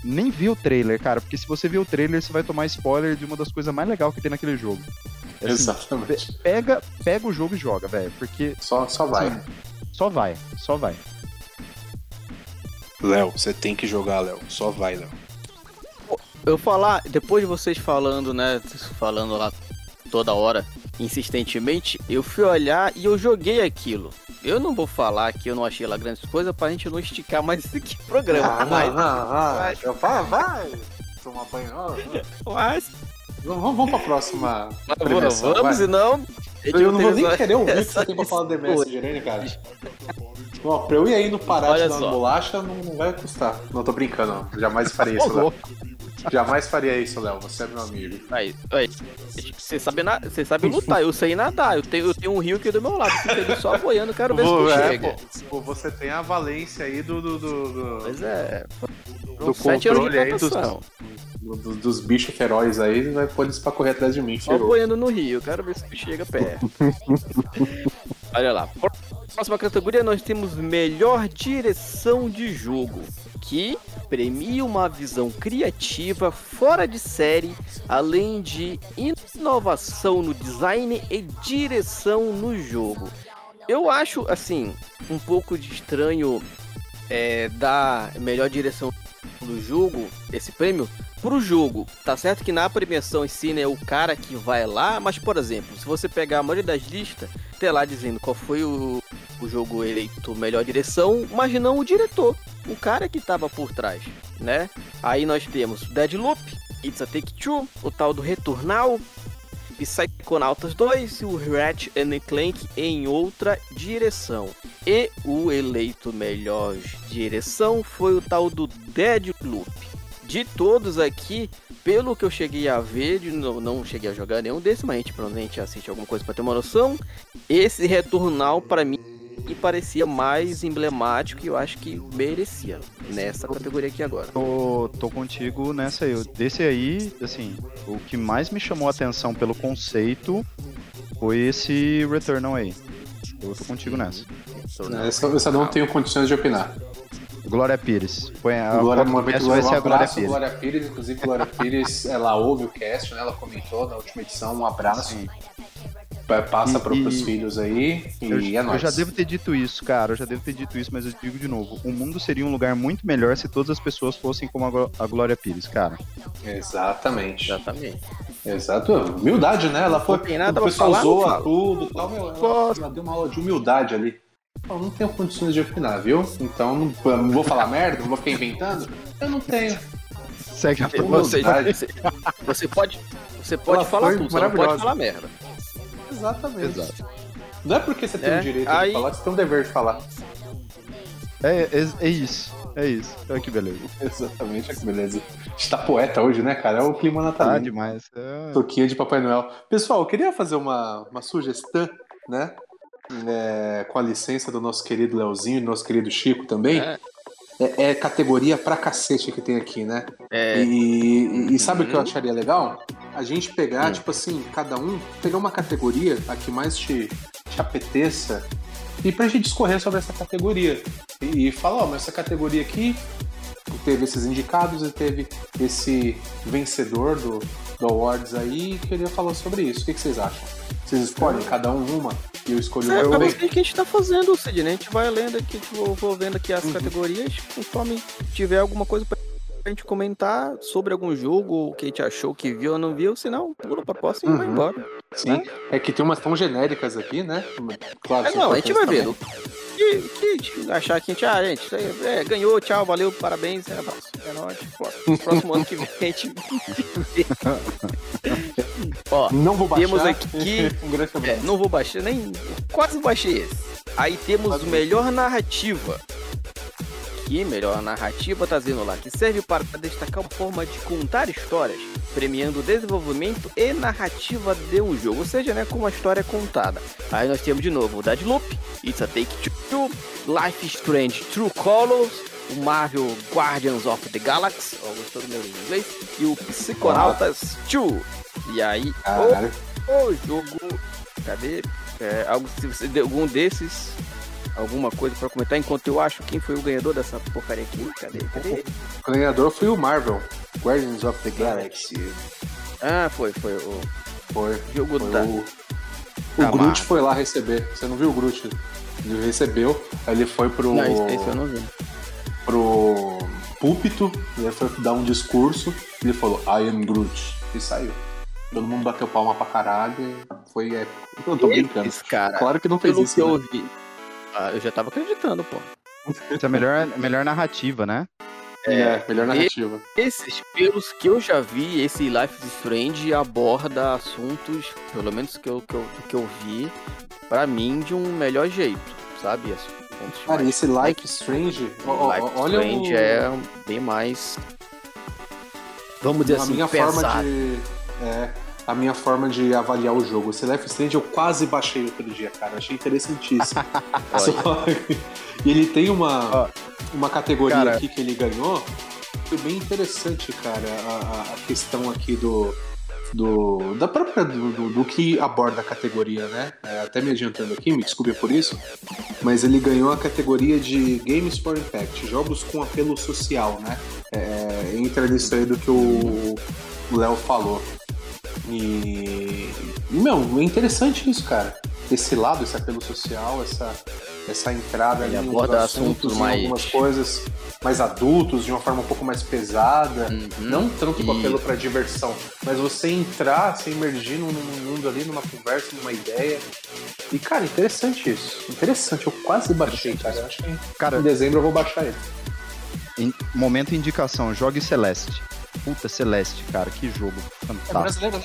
nem viu o trailer, cara. Porque se você viu o trailer, você vai tomar spoiler de uma das coisas mais legais que tem naquele jogo. Assim, Exatamente. Pega, pega o jogo e joga, velho. Porque Só, só vai. assim, só vai, só vai. Léo, você tem que jogar, Léo. Só vai, Léo. Eu falar, depois de vocês falando, né? Falando lá toda hora, insistentemente, eu fui olhar e eu joguei aquilo. Eu não vou falar que eu não achei lá grandes coisas pra gente não esticar mais esse aqui programa. mas, mas... Vai, vai. Tomar banho. mas Vamos, vamos pra próxima vamos, e não. Eu não vou nem querer ouvir o que você tem pra falar do. Messenger, né, cara? Ó, pra eu ir aí no Pará Olha te dar uma bolacha, não, não vai custar. Não tô brincando, não. Jamais faria isso, Léo. Jamais faria isso, Léo. Você é meu amigo. Aí, aí. Você sabe, na... você sabe lutar, eu sei nadar. Eu tenho, eu tenho um rio aqui do meu lado. Fica ali só boiando, quero ver se tu é, chega. pô, você tem a valência aí do, do, do, do- Pois é. do Sete anos de controle aí dos, plantação. do- do- dos bichos ferozes aí, vai pôr eles pra correr atrás de mim, Só ferrou. boiando no rio, quero ver se tu chega perto. Olha lá. Próxima categoria nós temos melhor direção de jogo, que premia uma visão criativa fora de série, além de inovação no design e direção no jogo. Eu acho assim um pouco de estranho é, dar melhor direção do jogo, esse prêmio, pro jogo. Tá certo que na premiação em si, né, o cara que vai lá, mas por exemplo, se você pegar a maioria das listas, tem lá dizendo qual foi o, o jogo eleito melhor direção, mas não o diretor, o cara que tava por trás, né? Aí nós temos Deadloop, It's a Take Two, o tal do Returnal, Psychonautas 2 e o Ratchet and Clank em outra direção. E o eleito melhor direção foi o tal do Deadloop. De todos aqui, pelo que eu cheguei a ver, de- não, não cheguei a jogar nenhum desses, mas a gente provavelmente assiste alguma coisa para ter uma noção. Esse Returnal, para mim, me parecia mais emblemático e eu acho que merecia nessa categoria aqui agora. Tô, tô contigo nessa aí. Eu- Desse aí, assim, o que mais me chamou a atenção pelo conceito foi esse Returnal aí. Eu tô contigo nessa. Essa, essa eu não tenho condições de opinar. Glória Pires. Põe a Glória, cast vai ser um a Glória abraço, Pires. Glória Pires. Inclusive, Glória Pires, ela ouve o cast, né? Ela comentou na última edição. Um abraço. Sim. Pa- Passa E- pros e- filhos aí. E Eu, é eu nóis. já devo ter dito isso, cara. Eu já devo ter dito isso, mas eu digo de novo. O mundo seria um lugar muito melhor se todas as pessoas fossem como a Glória Pires, cara. Exatamente. Exatamente. Exato. Humildade, né? Ela foi. Não tem nada o pessoal zoa tudo e tal. Meu, ela, ela deu uma aula de humildade ali. Eu não tenho condições de opinar, viu? Então não, não vou falar merda, não vou ficar inventando. Eu não tenho. Segue a Você, você, você pode, você pode Ela falar tudo, você não pode falar merda. Exatamente. Exato. Não é porque você tem É, o direito aí- de falar que você tem o dever de falar. É, é, é isso. É isso. Olha que beleza. Exatamente, olha que beleza. A gente tá poeta hoje, né, cara? É o clima natalino. demais. É... Toquinha de Papai Noel. Pessoal, eu queria fazer uma, uma sugestão, né? É, com a licença do nosso querido Leozinho e do nosso querido Chico também. É. É, é categoria pra cacete que tem aqui, né? É, E, e- e sabe o que eu Uhum. acharia legal? A gente pegar, Hum. tipo assim, cada um, pegar uma categoria a que mais te, te apeteça e pra gente discorrer sobre essa categoria. E, e falar, ó, mas essa categoria aqui teve esses indicados e teve esse vencedor do, do Awards aí e queria falar sobre isso. O que, que vocês acham? Vocês escolhem cada um uma e eu escolho é, uma é também? o que a gente tá fazendo, Sidney. A gente vai lendo aqui, tipo, vou vendo aqui as Uhum. categorias, conforme tiver alguma coisa pra gente comentar sobre algum jogo, o que a gente achou que viu ou não viu, senão pula pra próxima e vai Uhum. embora. Sim, é que tem umas tão genéricas aqui, né? Claro, É, não, a gente vai vendo. Que, que achar que a gente, ah, gente, aí, é, ganhou, tchau, valeu, parabéns, é, abraço. É nóis. Próximo, próximo ano que vem a gente vê. Ó. Não vou baixar. Temos aqui- um é, não vou baixar, nem. Quase baixei esse. Aí temos o melhor narrativa. Que melhor narrativa dizendo lá, que serve para destacar uma forma de contar histórias, premiando o desenvolvimento e narrativa de um jogo, ou seja, né, como a história é contada. Aí nós temos de novo o Deadloop, It's a Take Two, Life is Strange True Colors, o Marvel Guardians of the Galaxy, ó, gostou do meu inglês, e o Psychonautas 2. E aí, o o jogo. Cadê? É, algo, se você, algum desses. Alguma coisa pra comentar enquanto eu acho quem foi o ganhador dessa porcaria aqui? Cadê? Cadê? O ganhador foi o Marvel, Guardians of the Galaxy. Ah, foi, foi o Foi. jogo Foi da. o, o da Groot Marvel. foi lá receber. Você não viu o Groot? Ele recebeu, aí ele foi pro, Não, esse, eu não vi. pro púlpito, ele foi dar um discurso, ele falou, I am Groot, e saiu. Todo mundo bateu palma pra caralho foi épico. Eu tô brincando. Cara, Claro que não fez pelo isso. que eu né? Ah, eu já tava acreditando, pô. Essa é a melhor, melhor narrativa, né? É, melhor narrativa. Esses, pelos que eu já vi, esse Life is Strange aborda assuntos, pelo menos que eu, que eu, que eu vi, pra mim, de um melhor jeito, sabe? Assim, Cara, mais- esse Life is Strange, Life is olha Strange o, é bem mais. Vamos dizer a assim, minha pesado. forma de. É, a minha forma de avaliar o jogo. Esse Life Strange eu quase baixei outro dia, cara. Achei interessantíssimo. Só- e ele tem uma, uma categoria cara. aqui que ele ganhou. Foi bem interessante, cara, a, a- questão aqui do. Do, da própria do, do- do que aborda a categoria, né? É, até me adiantando aqui, me desculpe por isso, mas ele ganhou a categoria de Games for Impact, jogos com apelo social, né? É, entra nisso aí do que o Léo falou. E, meu, é interessante isso, cara. Esse lado, esse apelo social, essa, essa entrada Ele ali nos aborda assuntos, assuntos em mais- algumas coisas mais adultos, de uma forma um pouco mais pesada. Uhum. Não tanto com apelo pra diversão, mas você entrar, se imergir num, num mundo ali, numa conversa, numa ideia. E, cara, interessante isso. Interessante, eu quase baixei, cara. Eu acho que em Cara, dezembro eu vou baixar ele. em- momento indicação, jogue Celeste. Puta, Celeste, cara, que jogo É fantástico. brasileiro, né?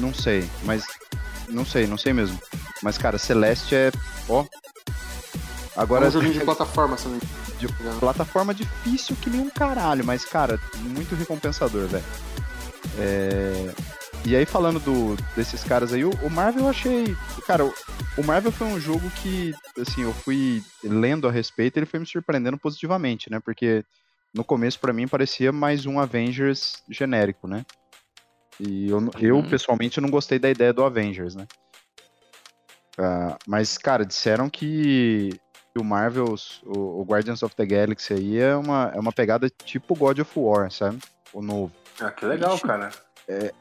Não sei, mas. Não sei, não sei mesmo. Mas, cara, Celeste é. Ó. Agora, é um joguinho de plataforma, se não de plataforma difícil que nem um caralho, mas, cara, muito recompensador, velho. É, E aí, falando do, desses caras aí, o, o Marvel eu achei. Cara, o, o Marvel foi um jogo que, assim, eu fui lendo a respeito ele foi me surpreendendo positivamente, né? Porque no começo, pra mim, parecia mais um Avengers genérico, né? E eu, eu Uhum. pessoalmente, não gostei da ideia do Avengers, né? Ah, mas, cara, disseram que o Marvel's, o, o Guardians of the Galaxy aí é uma, é uma pegada tipo God of War, sabe? O novo. Ah, que legal, Ixi. cara.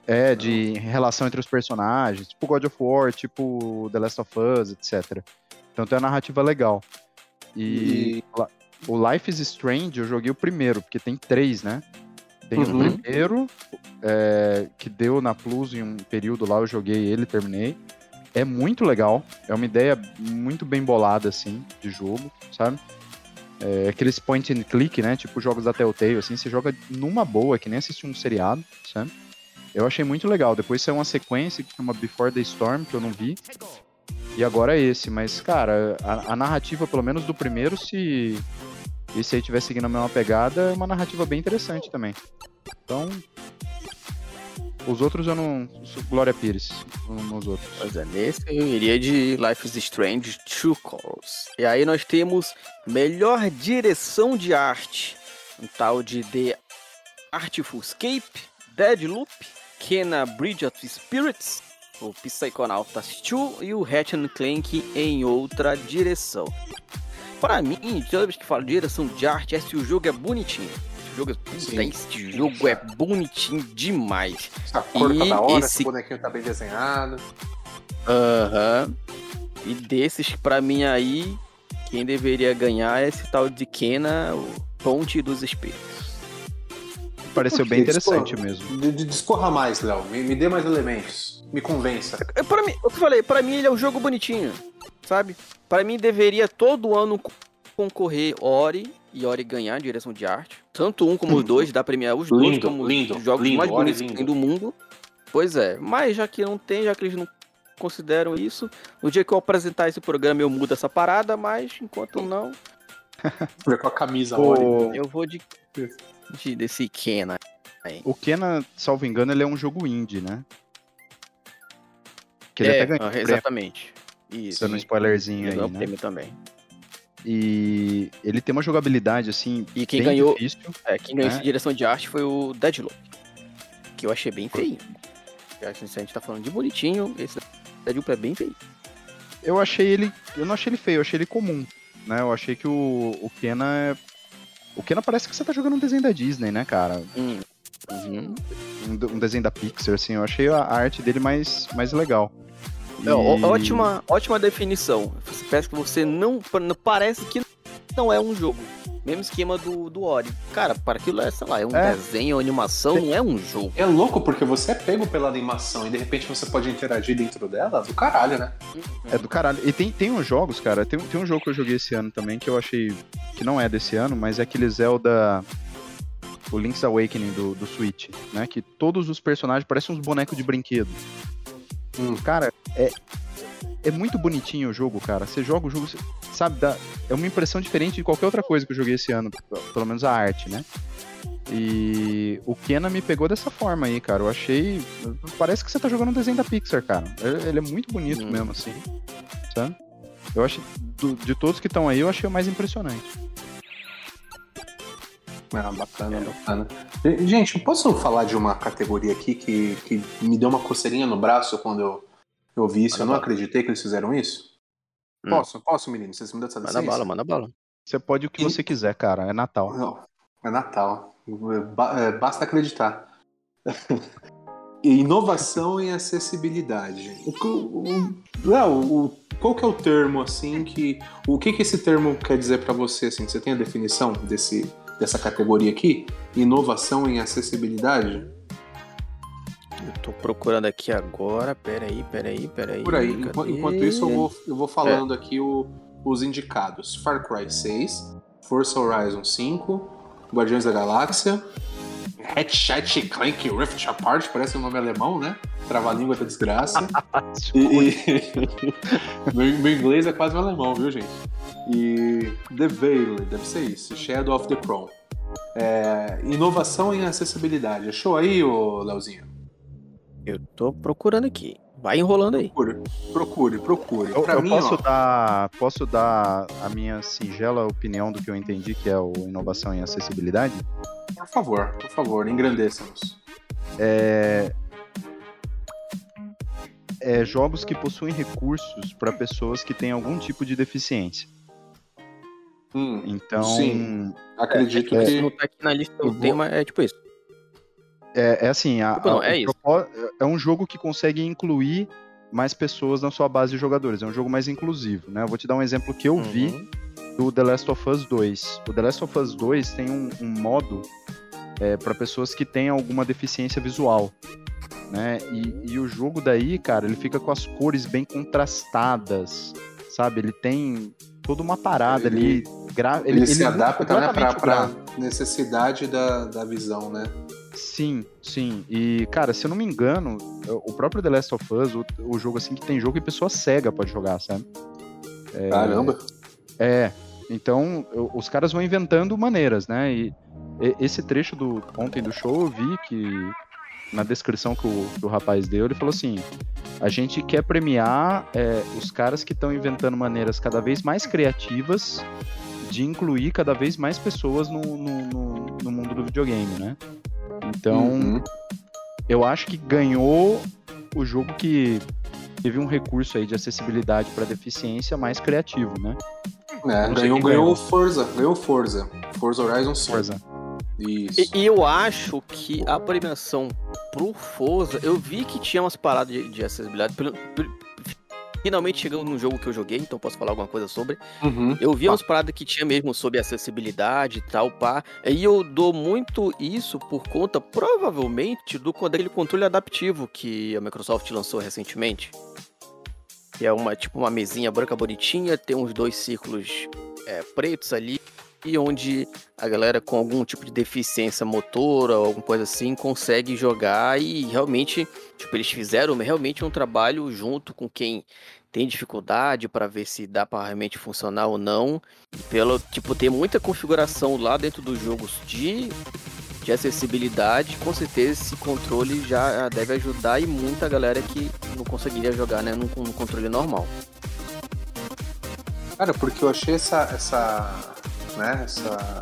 É, de relação entre os personagens, tipo God of War, tipo The Last of Us, etc. Então tem uma narrativa legal. E, la- o Life is Strange eu joguei o primeiro, porque tem três, né? Tem Uhum. o primeiro, é, que deu na Plus em um período lá, eu joguei ele, terminei. É muito legal, é uma ideia muito bem bolada, assim, de jogo, sabe? É, aqueles point and click, né? Tipo jogos da Telltale, assim, você joga numa boa, que nem assistir um seriado, sabe? Eu achei muito legal. Depois saiu uma sequência que chama Before the Storm, que eu não vi. E agora é esse. Mas, cara, a, a narrativa, pelo menos do primeiro, se esse aí estiver seguindo a mesma pegada, é uma narrativa bem interessante também. Então. Os outros eu não. Glória Pires no- nos outros. Pois é, nesse eu iria de Life is Strange True Colors. E aí nós temos melhor direção de arte. Um tal de The Artful Escape, Deadloop, Kena Bridge of Spirits, o Psychonautas 2 e o Ratchet Clank em outra direção. Para mim, toda vez que falo de direção de arte, é se o jogo é bonitinho. Esse jogo é, puta, este jogo é bonitinho demais. A cor tá E da hora, esse- esse bonequinho tá bem desenhado. Aham. E desses, pra mim aí, quem deveria ganhar é esse tal de Kena, o Ponte dos Espíritos. Pareceu bem interessante Discorra- mesmo. De, de- discorra mais, Léo. Me, me dê mais elementos. Me convença. É, Pra mim, o que eu falei, pra mim ele é um jogo bonitinho, sabe? Pra mim deveria todo ano co- concorrer Ori e Ori ganhar direção de arte. Tanto um como os dois, dá premiar os dois Lindo, como lindo, os jogos lindo, mais bonitos que tem do mundo. Pois é, mas já que não tem, já que eles não consideram isso, no dia que eu apresentar esse programa eu mudo essa parada, mas enquanto não, Ver com a camisa O- Ori. Eu vou de, de desse Kena. O Kena, salvo engano, ele é um jogo indie, né? Que ele é, até ganhou. ah, prêmio, exatamente. Isso. Dando um spoilerzinho Ganhou aí, né? prêmio também. E ele tem uma jogabilidade, assim, E quem bem ganhou, difícil. é, quem ganhou É. essa direção de arte foi o Deadloop. Que eu achei bem feio. A gente tá falando de bonitinho, esse Deadloop é bem feio. eu achei ele. Eu não achei ele feio, eu achei ele comum. Né? Eu achei que o, o Kena é. O Kena parece que você tá jogando um desenho da Disney, né, cara? Hum. Uhum. Um, um desenho da Pixar, assim. Eu achei a arte dele mais, mais legal. É, E- ótima, ótima definição. Você parece que você não. Parece que não é um jogo. Mesmo esquema do, do Ori. Cara, para aquilo é, sei lá, é um É. desenho, animação, não é um jogo. É louco porque você é pego pela animação e de repente você pode interagir dentro dela, do caralho, né? É do caralho. E tem, tem uns jogos, cara. Tem, tem um jogo que eu joguei esse ano também que eu achei que não é desse ano, mas é aquele Zelda. O Link's Awakening do, do Switch, né? Que todos os personagens parecem uns bonecos de brinquedo. Hum. Cara, é, é muito bonitinho o jogo, cara. Você joga o jogo, sabe? Dá, é uma impressão diferente de qualquer outra coisa que eu joguei esse ano. Pelo menos a arte, né? E o Kena me pegou dessa forma aí, cara. Eu achei. Parece que você tá jogando um desenho da Pixar, cara. Ele é muito bonito Hum. mesmo, assim. Sabe? Eu acho. de todos que estão aí, eu achei o mais impressionante. Ah, bacana, bacana. Gente, eu posso falar de uma categoria aqui que, que me deu uma coceirinha no braço quando eu, eu vi isso? Manda eu não bala. acreditei que eles fizeram isso? Hum. Posso? Posso, menino? Vocês me dão essa Manda licença? bala, manda bala. Você pode o que E- você quiser, cara. É Natal. Não, é Natal. É, Basta acreditar. Inovação e acessibilidade. O, que- o, Léo, o- qual que é o termo assim que. O que, que esse termo quer dizer pra você? Assim? Você tem a definição desse, dessa categoria aqui? Inovação e acessibilidade? Eu tô procurando aqui agora. Peraí, peraí, peraí. Por aí. Enqu- cadê? Enquanto isso, eu vou, eu vou falando aqui o- os indicados: Far Cry 6, Forza Horizon 5, Guardiões da Galáxia, Hatchet Clank Rift Apart, parece um nome alemão, né? Trava-língua da desgraça. e, e- meu, meu inglês é quase um alemão, viu, gente? E The Veil, deve ser isso. Shadow of the Crown. É, inovação em acessibilidade. Achou aí, ô Leozinho? Eu tô procurando aqui. Vai enrolando aí. Procure, procure, procure. Eu, eu mim, posso, ó, dar, posso dar a minha singela opinião do que eu entendi que é o inovação e acessibilidade? Por favor, por favor, engrandeça-nos. É, é jogos que possuem recursos para pessoas que têm algum tipo de deficiência. Hum, Então, Sim. acredito É, não que. tá aqui na lista do vou- tema, é tipo isso. é, é assim, a- Tipo, não, a- é isso. propó- é um jogo que consegue incluir mais pessoas na sua base de jogadores. É um jogo mais inclusivo, né? Eu vou te dar um exemplo que eu vi Uhum. do The Last of Us 2. O The Last of Us 2 tem um, um modo para pessoas que têm alguma deficiência visual. Né? E, e o jogo daí, cara, ele fica com as cores bem contrastadas, sabe? Ele tem toda uma parada Ele- ali. Gra... Ele, se muda adapta né, pra, pra necessidade da, da visão, né? Sim, sim. E, cara, se eu não me engano, o próprio The Last of Us, o, o jogo assim que tem jogo que pessoa cega pode jogar, sabe? Caramba. É, então eu- os caras vão inventando maneiras, né? E, e- esse trecho do ontem do show eu vi que na descrição que o, que o rapaz deu, ele falou assim: a gente quer premiar é, os caras que estão inventando maneiras cada vez mais criativas de incluir cada vez mais pessoas no, no, no- no mundo do videogame, né? Então, Uhum. eu acho que ganhou o jogo que teve um recurso aí de acessibilidade para deficiência mais criativo, né? É, ganhou, ganhou ganhou. Forza, ganhou Forza. Forza Horizon 5. Forza. Isso. E, e eu acho que a premiação pro Forza, eu vi que tinha umas paradas de, de acessibilidade. pelo- pelo- finalmente chegando num jogo que eu joguei, então posso falar alguma coisa sobre. Uhum. Eu vi umas paradas que tinha mesmo sobre acessibilidade e tal, pá. E eu dou muito isso por conta, provavelmente, do daquele controle adaptivo que a Microsoft lançou recentemente. Que é uma, tipo, uma mesinha branca bonitinha, tem uns dois círculos é, pretos ali, e onde a galera com algum tipo de deficiência motora ou alguma coisa assim consegue jogar e realmente, tipo, eles fizeram realmente um trabalho junto com quem tem dificuldade para ver se dá para realmente funcionar ou não. E pelo tipo ter muita configuração lá dentro dos jogos de de acessibilidade, com certeza esse controle já deve ajudar e muita galera que não conseguiria jogar, né, no, no controle normal. Cara, porque eu achei essa. essa né, essa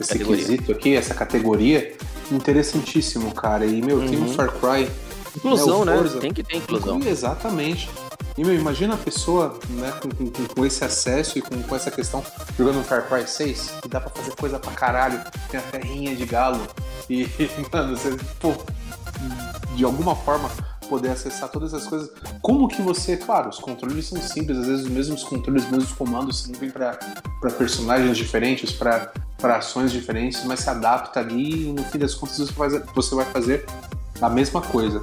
esse Categoria. quesito aqui, essa categoria, interessantíssimo, cara. E, meu, tem um Uhum. Far Cry. Inclusão, É, o né? Forza. Tem que ter inclusão. Exatamente. E meu, imagina a pessoa né, com, com, com esse acesso e com, com, essa questão jogando um Far Cry 6, que dá pra fazer coisa pra caralho, tem a terrinha de galo. E, mano, você, pô, de alguma forma poder acessar todas as coisas. Como que você, claro, os controles são simples, às vezes os mesmos controles, os mesmos comandos servem para personagens diferentes, para ações diferentes, mas se adapta ali e no fim das contas você, vai fazer a mesma coisa.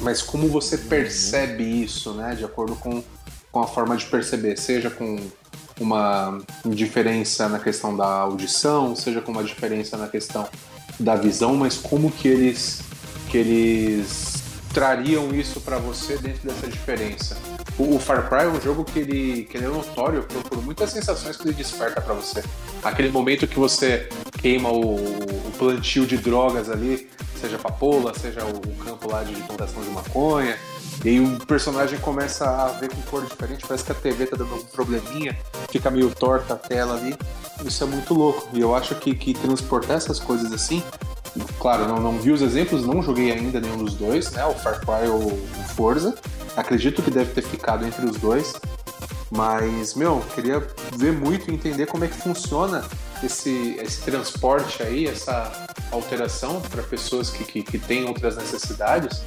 Mas como você percebe isso, né, de acordo com, com a forma de perceber, seja com uma diferença na questão da audição, seja com uma diferença na questão da visão, mas como que eles que eles trariam isso para você dentro dessa diferença? O, o, Far Cry é um jogo que ele, que ele é notório por, por muitas sensações que ele desperta para você. Aquele momento que você queima o, o plantio de drogas ali, seja papoula, seja o, o campo lá de plantação de maconha, e o personagem começa a ver com cor diferente, parece que a TV tá dando um probleminha, fica meio torta a tela ali. Isso é muito louco. E eu acho que, que transportar essas coisas assim Claro, não, não vi os exemplos, não joguei ainda nenhum dos dois, né? O Far Cry ou o Forza. Acredito que deve ter ficado entre os dois. Mas, meu, queria ver muito e entender como é que funciona esse, esse transporte aí, essa alteração para pessoas que, que, que têm outras necessidades,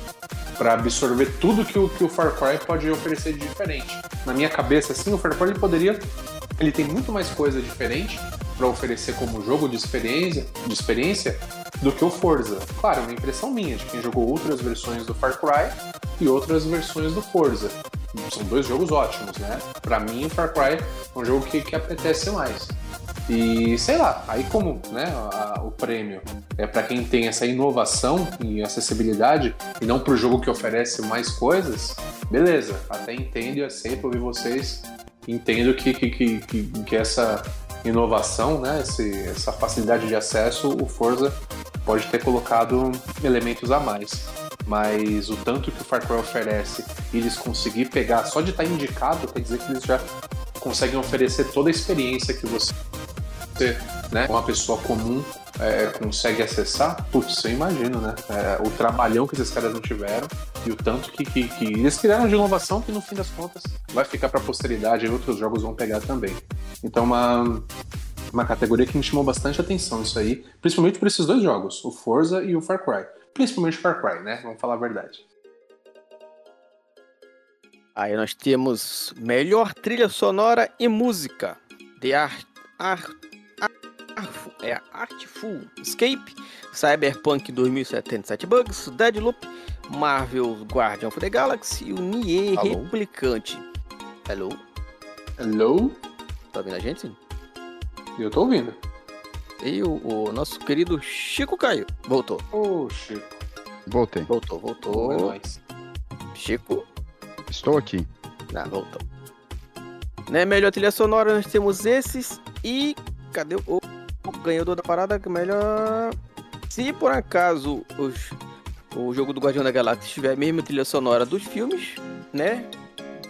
para absorver tudo que o, que o Far Cry pode oferecer de diferente. Na minha cabeça, assim, o Far Cry ele poderia. Ele tem muito mais coisa diferente para oferecer como jogo de experiência, de experiência do que o Forza. Claro, é uma impressão minha de quem jogou outras versões do Far Cry e outras versões do Forza. São dois jogos ótimos, né? Para mim, o Far Cry é um jogo que, que apetece mais. E sei lá, aí como né, a, o prêmio é para quem tem essa inovação e acessibilidade e não para o jogo que oferece mais coisas, beleza, até entendo e aceito ouvir vocês. Entendo que, que, que, que essa inovação, né, esse, essa facilidade de acesso, o Forza pode ter colocado elementos a mais. Mas o tanto que o Far Cry oferece e eles conseguir pegar só de estar indicado, quer dizer que eles já conseguem oferecer toda a experiência que você, né, uma pessoa comum, é, consegue acessar. Putz, eu imagino, né? É, o trabalhão que esses caras não tiveram e o tanto que, que, que eles criaram de inovação que no fim das contas vai ficar para a posteridade e outros jogos vão pegar também. Então, uma, uma categoria que me chamou bastante atenção isso aí, principalmente por esses dois jogos, o Forza e o Far Cry. Principalmente o Far Cry, né? Vamos falar a verdade. Aí nós temos melhor trilha sonora e música. The Art, Art, Art, é Artful Escape, Cyberpunk 2077 Bugs, Deadloop, Marvel Guardian of the Galaxy e o Nier Hello? Replicante. Hello? Hello? Tá ouvindo a gente? Eu tô ouvindo. E o, o nosso querido Chico Caio. Voltou. Ô, oh, Chico. Voltei. Voltou, voltou. É nóis. Chico. Estou aqui. Ah, voltou. Né, melhor trilha sonora, nós temos esses. E cadê o, o ganhador da parada? Que melhor. Se por acaso os, o jogo do Guardião da Galáxia tiver a mesma trilha sonora dos filmes, né?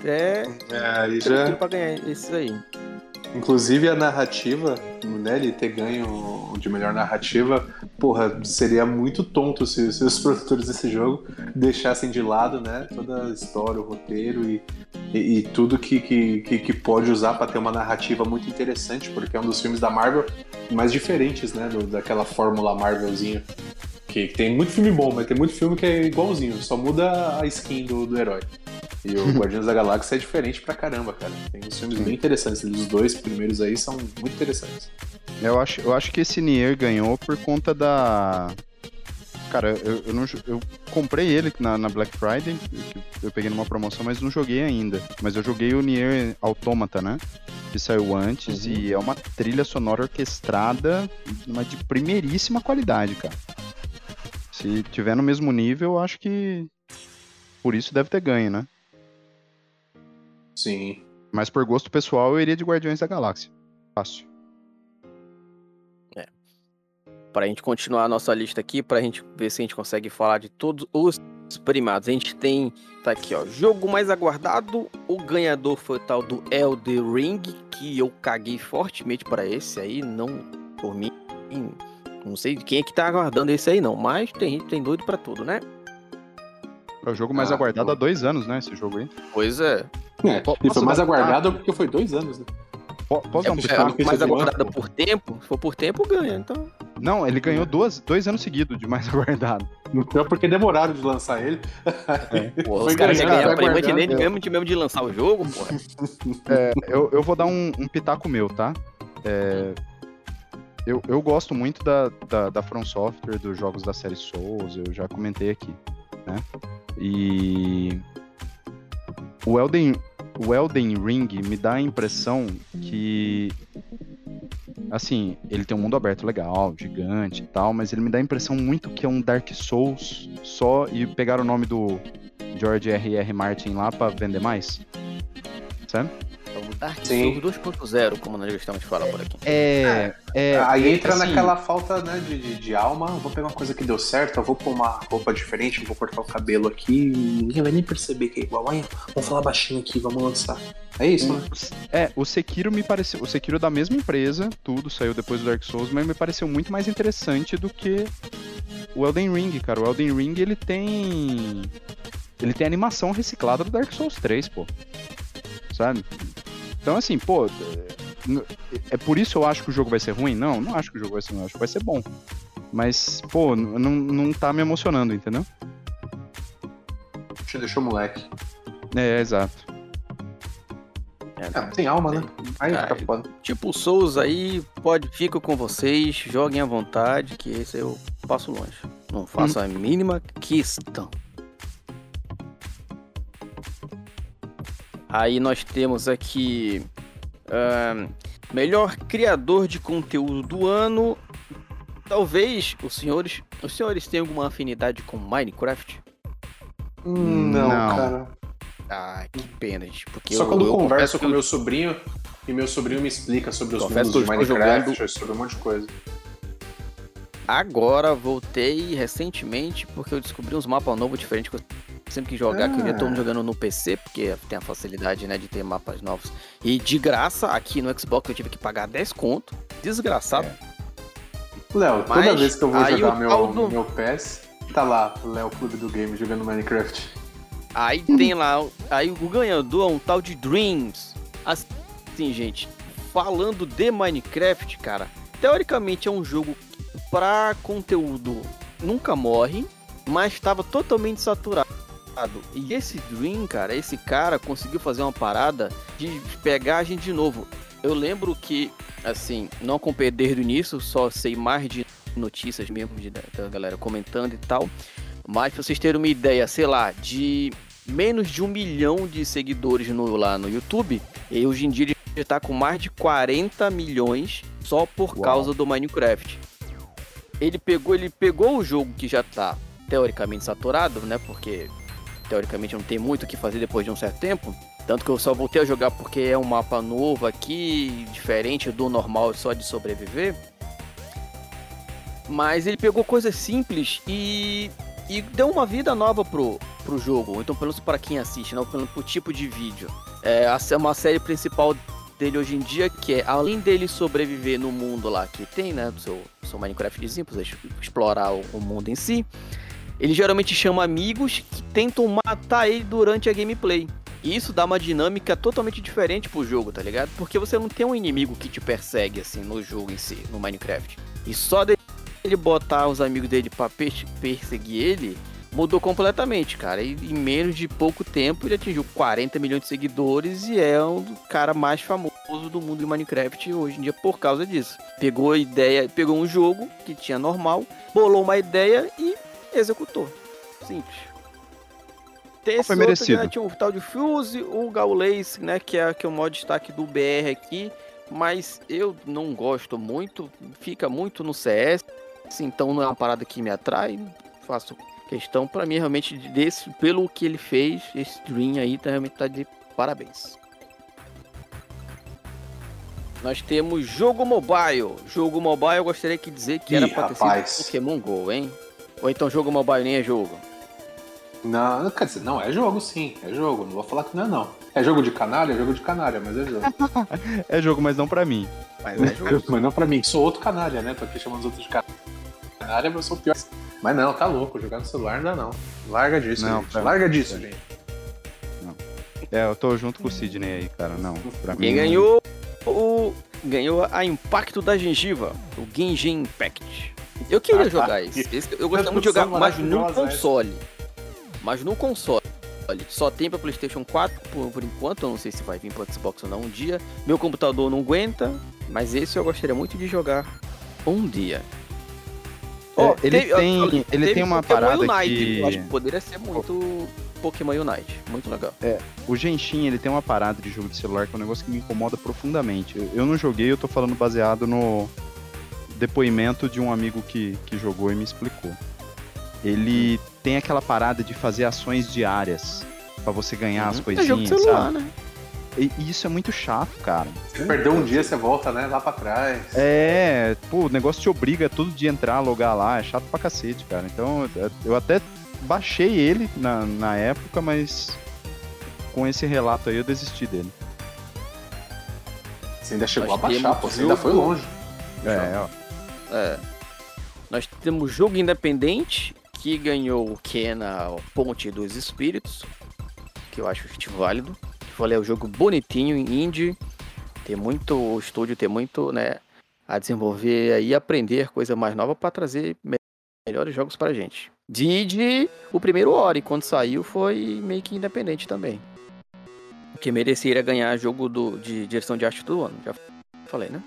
É. É, já. Pra ganhar esses aí. Inclusive a narrativa, né, ele ter ganho de melhor narrativa, porra, seria muito tonto se, se os produtores desse jogo deixassem de lado, né, toda a história, o roteiro e, e, e tudo que, que, que, pode usar para ter uma narrativa muito interessante, porque é um dos filmes da Marvel mais diferentes, né, do, daquela fórmula Marvelzinha. Que, que tem muito filme bom, mas tem muito filme que é igualzinho, só muda a skin do, do herói. E o Guardiões da Galáxia é diferente pra caramba, cara. Tem uns filmes bem interessantes. Os dois primeiros aí são muito interessantes. Eu acho, eu acho que esse Nier ganhou por conta da. Cara, eu, eu, não, eu comprei ele na, na Black Friday, eu peguei numa promoção, mas não joguei ainda. Mas eu joguei o Nier Automata, né? Que saiu antes uhum. e é uma trilha sonora orquestrada, mas de primeiríssima qualidade, cara. Se tiver no mesmo nível, eu acho que por isso deve ter ganho, né? Sim. Mas por gosto pessoal, eu iria de Guardiões da Galáxia. Fácil. Pra gente continuar a nossa lista aqui, pra gente ver se a gente consegue falar de todos os primados. A gente tem, tá aqui, ó, jogo mais aguardado. O ganhador foi o tal do Elder Ring, que eu caguei fortemente para esse aí, não por mim. Não sei quem é que tá aguardando esse aí não, mas tem tem doido para tudo, né? É o jogo mais Ah, aguardado bom. há dois anos, né? Esse jogo aí. Pois é. É, e foi mais aguardado porque foi dois anos, né? Po- Posso É, dar um é, pitaco? Mais de aguardada por tempo. Se for por tempo, ganha. Então. Não, ele ganhou duas, dois anos seguidos de mais aguardado. No pior porque demoraram de lançar ele. Pô, Foi os caras querem ganhar, ganhar foi prêmio antes aguardando. nem- mesmo, de- mesmo de lançar o jogo, porra. É, eu, eu vou dar um, um pitaco meu, tá? É, eu, eu gosto muito da, da, da From Software, dos jogos da série Souls, eu já comentei aqui, né? E o Elden, o Elden Ring me dá a impressão que assim, ele tem um mundo aberto legal, gigante e tal, mas ele me dá a impressão muito que é um Dark Souls só e pegaram o nome do George R.R. Martin lá pra vender mais. Sabe? É o Dark Sim. Souls 2.0, como nós gostamos de falar por aqui. É, é, Aí é, entra assim, naquela falta né, de, de, de alma. Vou pegar uma coisa que deu certo, eu vou pôr uma roupa diferente, vou cortar o cabelo aqui. Ninguém vai nem perceber que é igual. Ai, vamos falar baixinho aqui, vamos lançar. É isso, né? É, o Sekiro me pareceu. O Sekiro é da mesma empresa, tudo saiu depois do Dark Souls, mas me pareceu muito mais interessante do que o Elden Ring, cara. O Elden Ring ele tem. Ele tem animação reciclada do Dark Souls 3, pô. Sabe? Então, assim, pô. é- É por isso eu acho que o jogo vai ser ruim? Não, não acho que o jogo vai ser ruim, acho que vai ser bom. Mas, pô, não, não tá me emocionando, entendeu? Deixa o moleque. É, exato. É, tem alma, né? Aí Ah, fica foda. Tipo, o Souls aí, pode, fica com vocês, joguem à vontade, que esse eu passo longe. Não faço a mínima questão. Aí nós temos aqui. ahn, melhor criador de conteúdo do ano. Talvez os senhores. Os senhores tenham alguma afinidade com Minecraft? Não, Não. cara. Ah, que pena, gente. Porque Só eu- quando eu converso com eu- meu sobrinho e meu sobrinho me explica sobre os Confesso mundos estou Minecraft, sobre um monte de coisa. Agora voltei recentemente porque eu descobri uns mapas novos diferentes que eu sempre quis jogar, que eu via todo mundo jogando no PC, porque tem a facilidade, né, de ter mapas novos. E de graça, aqui no Xbox eu tive que pagar 10 conto. Desgraçado. Léo, toda Mas vez que eu vou jogar meu, do- meu PES, tá lá, Léo Clube do Game jogando Minecraft. Aí tem lá, aí o ganhador é um tal de Dreams. Assim, gente, falando de Minecraft, cara, teoricamente é um jogo pra conteúdo nunca morre, mas estava totalmente saturado. E esse Dream, cara, esse cara conseguiu fazer uma parada de pegar a gente de novo. Eu lembro que, assim, não acompanhei desde o início, só sei mais de notícias mesmo de, da galera comentando e tal. Mas pra vocês terem uma ideia, sei lá, de menos de um milhão de seguidores no, lá no YouTube, e hoje em dia ele já tá com mais de 40 milhões só por Uau. causa do Minecraft. Ele pegou, ele pegou o jogo que já tá teoricamente saturado, né? Porque teoricamente não tem muito o que fazer depois de um certo tempo. Tanto que eu só voltei a jogar porque é um mapa novo aqui, diferente do normal só de sobreviver. Mas ele pegou coisas simples e, e deu uma vida nova pro, pro jogo. Então, pelo menos para quem assiste, não pelo pro tipo de vídeo. É é uma série principal dele hoje em dia que é, além dele sobreviver no mundo lá que tem, né? Do seu, seu Minecraftzinho, pra você explorar o, mundo em si. Ele geralmente chama amigos que tentam matar ele durante a gameplay. E isso dá uma dinâmica totalmente diferente pro jogo, tá ligado? Porque você não tem um inimigo que te persegue assim no jogo em si, no Minecraft. E só ele botar os amigos dele pra per- perseguir ele, mudou completamente, cara. E em menos de pouco tempo ele atingiu 40 milhões de seguidores e é um cara mais famoso do mundo de Minecraft hoje em dia por causa disso. Pegou a ideia, pegou um jogo que tinha normal, bolou uma ideia e executou. Simples. Tem esse Foi outro, merecido. né, tinha o tal de Fuse, o Gaules, né, que é, que é o maior destaque do BR aqui, mas eu não gosto muito, fica muito no CS, então não é uma parada que me atrai, faço questão para mim realmente desse, pelo que ele fez, esse Dream aí tá, realmente tá de parabéns. Nós temos jogo mobile. Jogo mobile eu gostaria de dizer que Ih, era pra ter sido Pokémon GO, hein? Ou então jogo mobile nem é jogo. Não, quer dizer, não, é jogo sim, é jogo. Não vou falar que não é não. É jogo de canalha, é jogo de canalha, mas é jogo. É jogo, mas não pra mim. Mas é jogo. mas não pra mim, que sou outro canalha, né? Tô aqui chamando os outros de canalha, mas eu sou pior. Mas não, tá louco, jogar no celular não dá não. Larga disso, Não, gente. Larga disso, é. gente. É, eu tô junto com o Sidney aí, cara. Não, pra mim. Quem ganhou o. Ganhou a Impacto da Gengiva, o Genshin Impact. Eu queria Ah, tá. jogar esse. Esse- Eu gostava muito de jogar, mas no console. Mas no console. Só tem pra Playstation 4 por, por enquanto, eu não sei se vai vir pro Xbox ou não um dia. Meu computador não aguenta, mas esse eu gostaria muito de jogar um dia. É, Ó, ele teve- tem- ó, ele teve tem uma Pokémon parada Unite, que- Eu acho que poderia ser muito Pokémon Unite. Muito legal. O Genshin, ele tem uma parada de jogo de celular que é um negócio que me incomoda profundamente. Eu, eu não joguei, eu tô falando baseado no depoimento de um amigo que, que jogou e me explicou. Ele tem aquela parada de fazer ações diárias pra você ganhar as é coisinhas, jogo de celular, sabe? né? E, e isso é muito chato, cara. Você perdeu um dia, você volta, né? Lá pra trás. É, pô, o negócio te obriga todo dia a entrar, logar lá, é chato pra cacete, cara. Então, eu- até baixei ele na, na época, mas com esse relato aí eu desisti dele. Você ainda chegou Nós a baixar, temos pô. Você ainda jogo- foi longe. É, ó. É. Nós temos jogo independente que ganhou o Kena Ponte dos Espíritos, que eu acho este válido. Falei, é um jogo bonitinho, indie. Tem muito o estúdio, tem muito, né, a desenvolver e aprender coisa mais nova para trazer me- melhores jogos pra gente. Didi, o primeiro Ori, quando saiu, foi meio que independente também. Que mereceria ganhar jogo do, de direção de arte do ano. Já falei, né?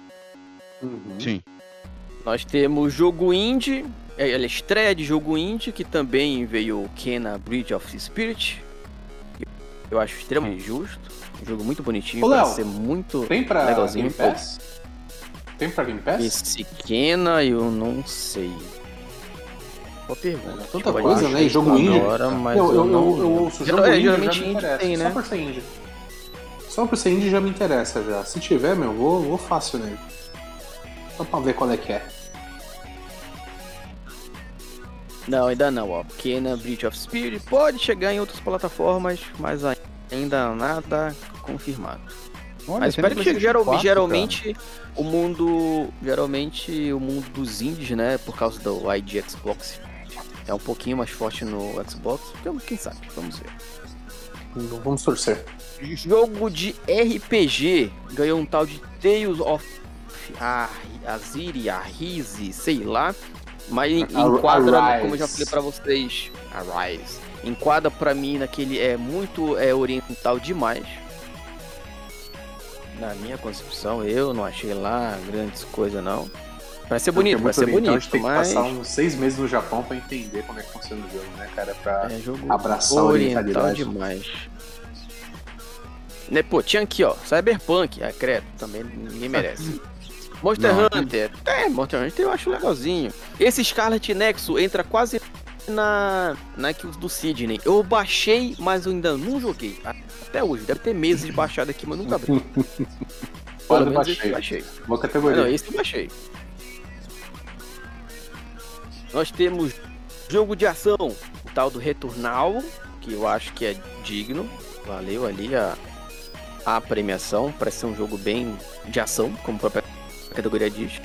Uhum. Sim. Nós temos jogo indie, é, a estreia de jogo indie, que também veio o Kena Bridge of Spirit. Eu acho extremamente justo. Um jogo muito bonitinho, Ô, vai Léo, ser muito Tem pra legalzinho. Game Pass? Tem pra Game Pass? Esse Kena eu não sei. Boa pergunta. É, tanta Tipo, coisa, eu né? jogo indie. Agora, mas eu, eu, não eu, eu lembro. ouço jogo é, indie, já geralmente me indie interessa. tem, né? Só por ser indie. Só por ser indie já me interessa já. Se tiver, meu, vou, vou fácil nele. Só pra ver qual é que é. Não, ainda não, ó. Kena Bridge of Spirit pode chegar em outras plataformas, mas ainda nada confirmado. Olha, Mas espero que Geral- 4, geralmente, o mundo. Geralmente, o mundo dos indies, né? Por causa do ID Xbox. É um pouquinho mais forte no Xbox. Então, quem sabe? Vamos ver. Vamos torcer. Jogo de RPG. Ganhou um tal de Tales of Ar- Aziri, Arize, sei lá. Mas enquadra, Arise. como eu já falei pra vocês, Arise. Enquadra pra mim naquele. É muito é, oriental demais. Na minha concepção, eu não achei lá grandes coisas, não. Vai ser bonito, é vai ser muito oriental, a bonito, gente tem que mas. passar uns seis meses no Japão pra entender como é que funciona o jogo, né, cara? Pra... É jogo Abraçar a oriental orientalidade. demais. Né, pô, tinha aqui, ó, Cyberpunk, ah, credo, também ninguém merece. Monster Não. Hunter, é, Monster Hunter eu acho legalzinho. Esse Scarlet Nexus entra quase na, na do Sidney. Eu baixei, mas eu ainda não joguei. Até hoje, deve ter meses de baixado aqui, mas nunca abri. Menos esse baixei. eu baixei. Boa categoria. Não, esse eu baixei. Nós temos jogo de ação, o tal do Returnal, que eu acho que é digno. Valeu ali a, a premiação. Parece ser um jogo bem de ação, como a própria categoria diz.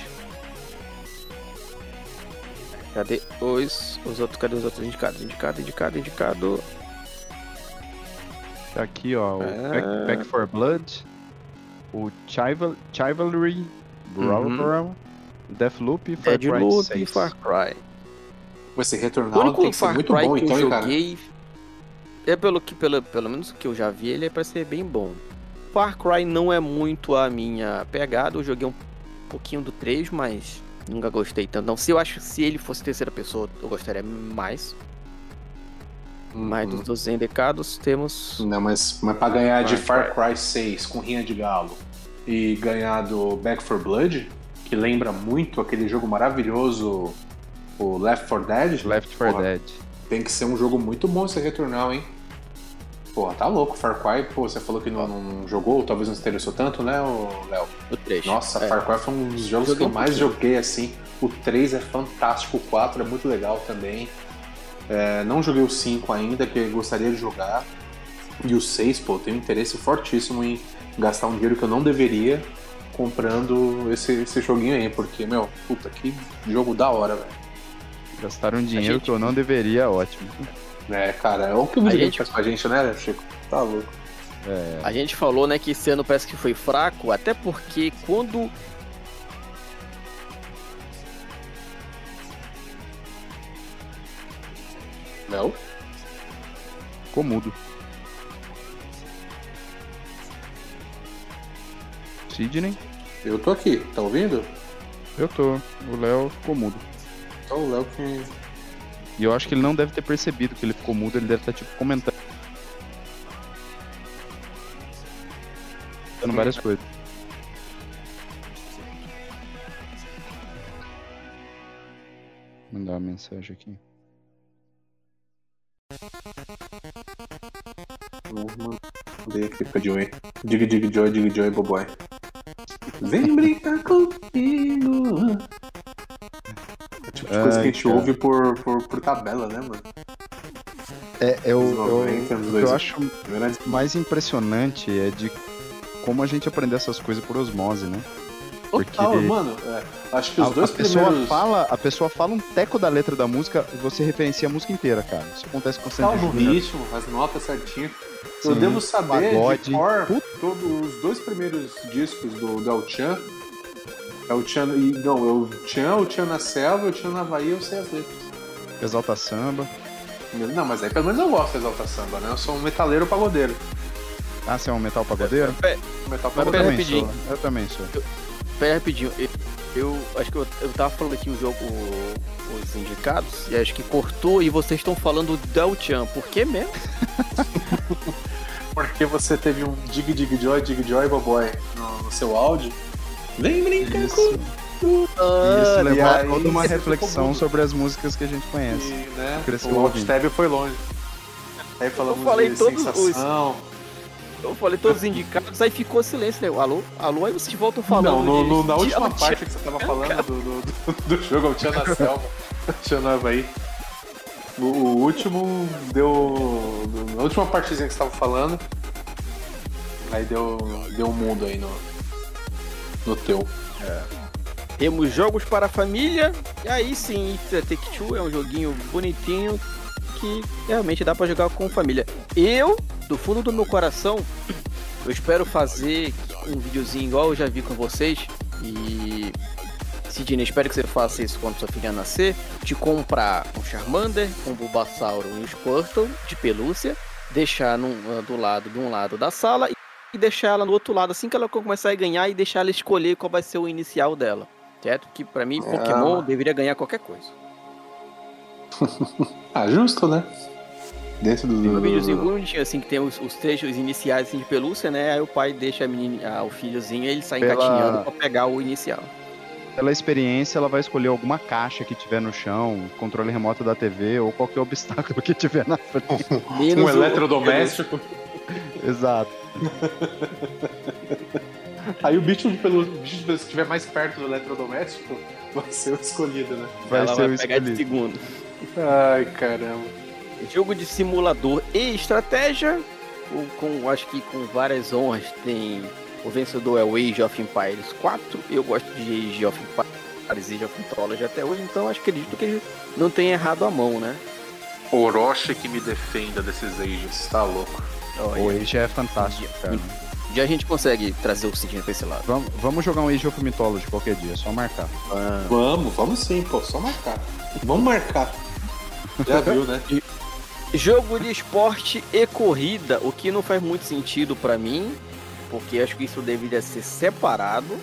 Cadê os, os outros? Cadê os outros indicados? Indicado, indicado, indicado. Tá aqui, ó, o Ah. Back, Back for Blood, o Chival Chivalry, Brawler, Deathloop e Far Cry Deadloop 6. e Far Cry. Único tem que ser Far muito Cry bom, que então, eu hein, cara? joguei. É pelo que, pelo, pelo menos o que eu já vi, ele é pra ser bem bom. Far Cry não é muito a minha pegada. Eu joguei um pouquinho do 3, mas nunca gostei tanto. Não, se eu acho que se ele fosse terceira pessoa, eu gostaria mais. Mas Uhum. dos, dos indicados temos. Não, mas, mas pra ganhar de Far Far Cry 6 com rinha de galo e ganhar do Back 4 Blood, que lembra muito aquele jogo maravilhoso, o Left 4 Dead, Left 4 Porra. Dead. tem que ser um jogo muito bom esse Returnal, hein? Porra, tá louco. Far Cry, pô, você falou que não, não jogou, talvez não se interessou tanto, né, Léo? O 3. Nossa, é. Far Cry foi um dos jogos Joguei que eu um mais pouquinho. joguei, assim. O 3 é fantástico, o 4 é muito legal também. É, não joguei o 5 ainda, que eu gostaria de jogar. E o 6, pô, eu tenho interesse fortíssimo em gastar um dinheiro que eu não deveria comprando esse, esse joguinho aí, porque, meu, puta, que jogo da hora, velho. Gastaram dinheiro gente- que eu não deveria, ótimo. É, cara, é o que o A videogame gente- faz com a gente, né, Chico? Tá louco. É, A gente falou, né, que esse ano parece que foi fraco, até porque quando. Não? ficou mudo. Sidney? Eu tô aqui, tá ouvindo? Eu tô. O Léo ficou mudo. Só o Léo que. E eu acho que ele não deve ter percebido que ele ficou mudo, ele deve estar tipo comentando. Falando várias coisas. Mandar uma mensagem aqui. Mandei aqui pra Joey. Dig Dig Joy, Dig Joy, Boboy. Vem brincar comigo. É tipo de coisa Ai, que a gente cara. ouve por, por, por tabela, né, mano? É, eu, Anos eu, 90, anos o que 2000. eu acho mais impressionante é de como a gente aprende essas coisas por osmose, né? Porque Total, mano. é, acho que A, os dois a pessoa primeiros. fala, a pessoa fala um teco da letra da música e você referencia a música inteira, cara. Isso acontece com o Tal Sandy no Júnior. ritmo, as notas certinho. Eu Sim, devo saber pagode. de cor todos os dois primeiros discos do, do El Chan. El Chan e. Não, El Chan, o Chan na selva, o Chan na Havaí, eu sei as letras. Exalta Samba. Não, mas aí pelo menos eu gosto de Exalta Samba, né? Eu sou um metaleiro pagodeiro. Ah, você é um metal pagodeiro? Um metal Mas Eu pagodeiro. também sou. Eu também sou. Pera rapidinho, eu, eu acho que eu, eu tava falando aqui o jogo, o- os indicados, e acho que cortou e vocês estão falando Del Chan. Por que mesmo? Porque você teve um Dig Dig Joy, Dig Joy Boboy no, no seu áudio. Vem brincar Isso. com Ah, Isso levar aí toda uma reflexão sobre as músicas que a gente conhece. E, né, o Alt ouvindo. Tab foi longe. Aí falamos Eu falei de todos os- sensação. Eu falei todos os indicados, aí ficou silêncio, né? Alô? Alô? Aí vocês voltam falando. Não, no- de- no- na de última parte que você tava falando do, do, do, jogo, o Tia na Selva, Tia na Havaí. O, o último deu. Na última partezinha que você tava falando, aí deu, deu um mundo aí no, no teu. Temos jogos para a família, e aí sim, Take Two é um joguinho bonitinho que realmente dá para jogar com família. Eu, do fundo do meu coração, eu espero fazer um videozinho igual eu já vi com vocês e Sidney, espero que você faça isso quando sua filha nascer, de comprar um Charmander, um Bulbasauro e um Squirtle de pelúcia, deixar num- do lado de um lado da sala e- deixar ela no outro lado assim que ela começar a ganhar e deixar ela escolher qual vai ser o inicial dela. Certo? Que pra mim, Ah. Pokémon deveria ganhar qualquer coisa. Ah, justo, né? Dentro do. Tem um videozinho bonitinho, assim, que tem os, os trechos iniciais assim, de pelúcia, né? Aí o pai deixa a menina, ah, o filhozinho e ele sai Pela- engatinhando pra pegar o inicial. Pela experiência, ela vai escolher alguma caixa que tiver no chão, controle remoto da TV ou qualquer obstáculo que tiver na frente. Menos Um o- eletrodoméstico. Exato. Aí o bicho de pelúcia, o bicho de pelúcia que estiver mais perto do eletrodoméstico vai ser o escolhido, né? Vai ela ser vai o pegar de escolhido. segundo. Ai, caramba. Jogo de simulador e estratégia, com, com- acho que com várias honras, tem o vencedor é o Age of Empires 4, eu gosto de Age of Empires e Age of Mythology até hoje, então acho que acredito que ele não tem errado a mão, né? Orochi que me defenda desses ages, tá louco. Olha, O Age é fantástico, cara. Já a gente consegue trazer o Sidney pra esse lado. Vamos, vamos jogar um Age of Mythology qualquer dia, é só marcar. Vamos, vamos sim, pô, só marcar. Vamos marcar. Já viu, né? Jogo de esporte e corrida, o que não faz muito sentido pra mim, porque acho que isso deveria ser separado.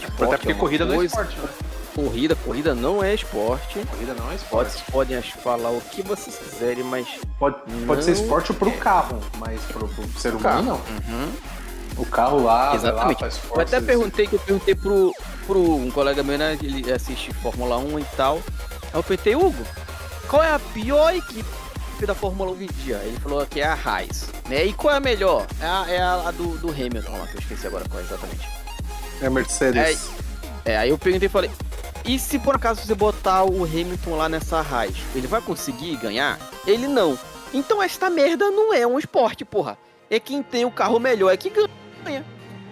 Esporte Até porque é corrida não é coisa, esporte, né? Corrida, corrida não é esporte. Corrida não é esporte. podem ach- falar o que vocês quiserem, mas. Pode, pode ser esporte pro carro, mas pro, pro ser humano Carro. não. Uhum. O carro lá, vai lá, Exatamente. faz Eu até perguntei que eu perguntei pro, pro um colega meu, né? Ele assiste Fórmula 1 e tal. Aí eu perguntei, Hugo, qual é a pior equipe da Fórmula 1 hoje em dia? Ele falou que é a Haas. Né? E qual é a melhor? É a, é a, a do, do Hamilton lá, que eu esqueci agora qual é exatamente. É Mercedes. É, aí eu perguntei e falei, e se por acaso você botar o Hamilton lá nessa Haas, ele vai conseguir ganhar? Ele não. Então esta merda não é um esporte, porra. É quem tem o carro melhor é que ganha.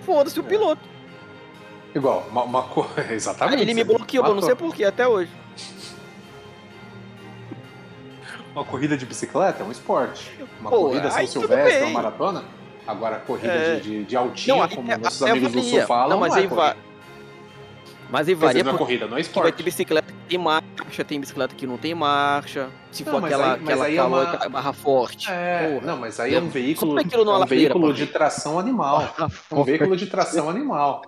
Foda-se o piloto. Igual, uma, uma coisa. Exatamente. Aí ele me bloqueou, eu não matou. sei porquê até hoje. Uma corrida de bicicleta é um esporte. Uma Pô, corrida São Silvestre, uma maratona. Agora, corrida É. de, de, de altinha, Não, como é- nossos amigos do. Sul falam, Não, mas é aí va- corrida. Mas dizer, varia é porque corrida, não é vai ter esporte. bicicleta que tem marcha, tem bicicleta que não tem marcha. Se Não, for aquela, aí- aquela aí é uma- barra forte. É, Porra. não, mas aí é um veículo, Como é é um ladeira, veículo pô? de tração animal. É um veículo de tração animal.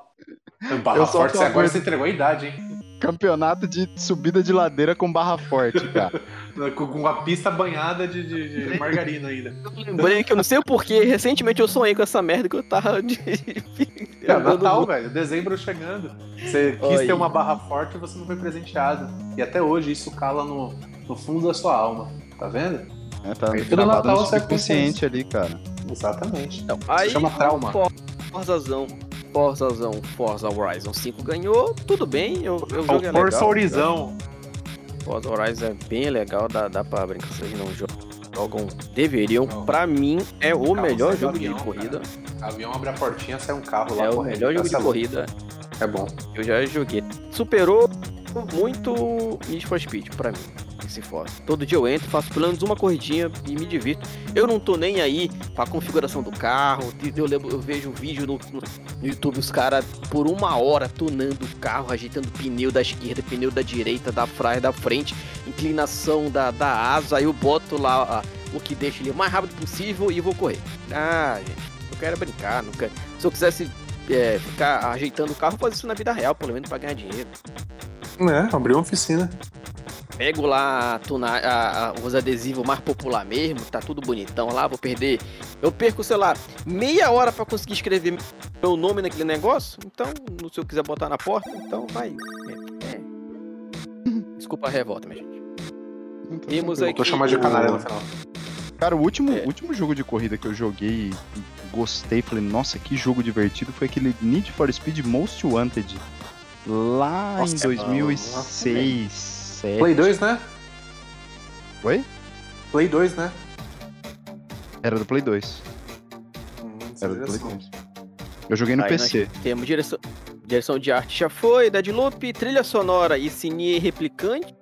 Barra forte, você agora você entregou a idade, hein? Campeonato de subida de ladeira com barra forte, cara. Com uma pista banhada de, de- de margarina ainda. Eu lembrei que eu não sei o porquê, recentemente eu sonhei com essa merda que eu tava de. É Natal, velho. Dezembro chegando. Você quis Olha ter uma barra forte e você não foi presenteado. E até hoje isso cala no, no fundo da sua alma. Tá vendo? É, tá Aí todo gravado Natal no você subconsciente ali, cara. Exatamente. Não, aí chama trauma. Forzazão, Forzazão, Forza Horizon 5 ganhou, tudo bem, eu, eu jogo é legal. Força Horizão. Forza Horizon é bem legal, dá, dá pra brincar, vocês não jogam, deveriam, Não. pra mim é o Carro melhor jogo avião, de corrida, cara. Avião abre a portinha, sai um carro lá. é o melhor jogo de corrida, É bom. eu já joguei. Superou muito Need for Speed pra mim, esse Forza. Todo dia eu entro, faço pelo menos uma corridinha e me divirto. Eu não tô nem aí pra configuração do carro, eu, lembro- eu vejo vídeo no, no- YouTube, os caras por uma hora tunando o carro, ajeitando pneu da esquerda, pneu da direita, da frente, da frente, inclinação da, da asa, aí eu boto lá o que deixa ele o mais rápido possível e vou correr. Ah, gente, eu quero brincar, não quero... Se eu quisesse é, ficar ajeitando o carro, fazer isso na vida real, pelo menos pra ganhar dinheiro. É, abriu uma oficina. Pego lá a tuna- a- a- os adesivos mais popular mesmo, tá tudo bonitão lá, vou perder. Eu perco, sei lá, meia hora pra conseguir escrever meu nome naquele negócio. Então, se eu quiser botar na porta, então vai. É, é. Desculpa a revolta, minha gente. Temos Eu aqui. tô chamando de canalha no final. Cara, o último, É. último jogo de corrida que eu joguei e gostei, falei, nossa, que jogo divertido, foi aquele Need for Speed Most Wanted. Lá Nossa, em é bom, 2006, 2007. Play 2, né? Oi? Play 2, né? Era do Play 2. Hum, Era do Play direção. 2. Eu joguei no Aí PC. Temos direção, direção de arte já foi, Deadloop, trilha sonora e cine replicante.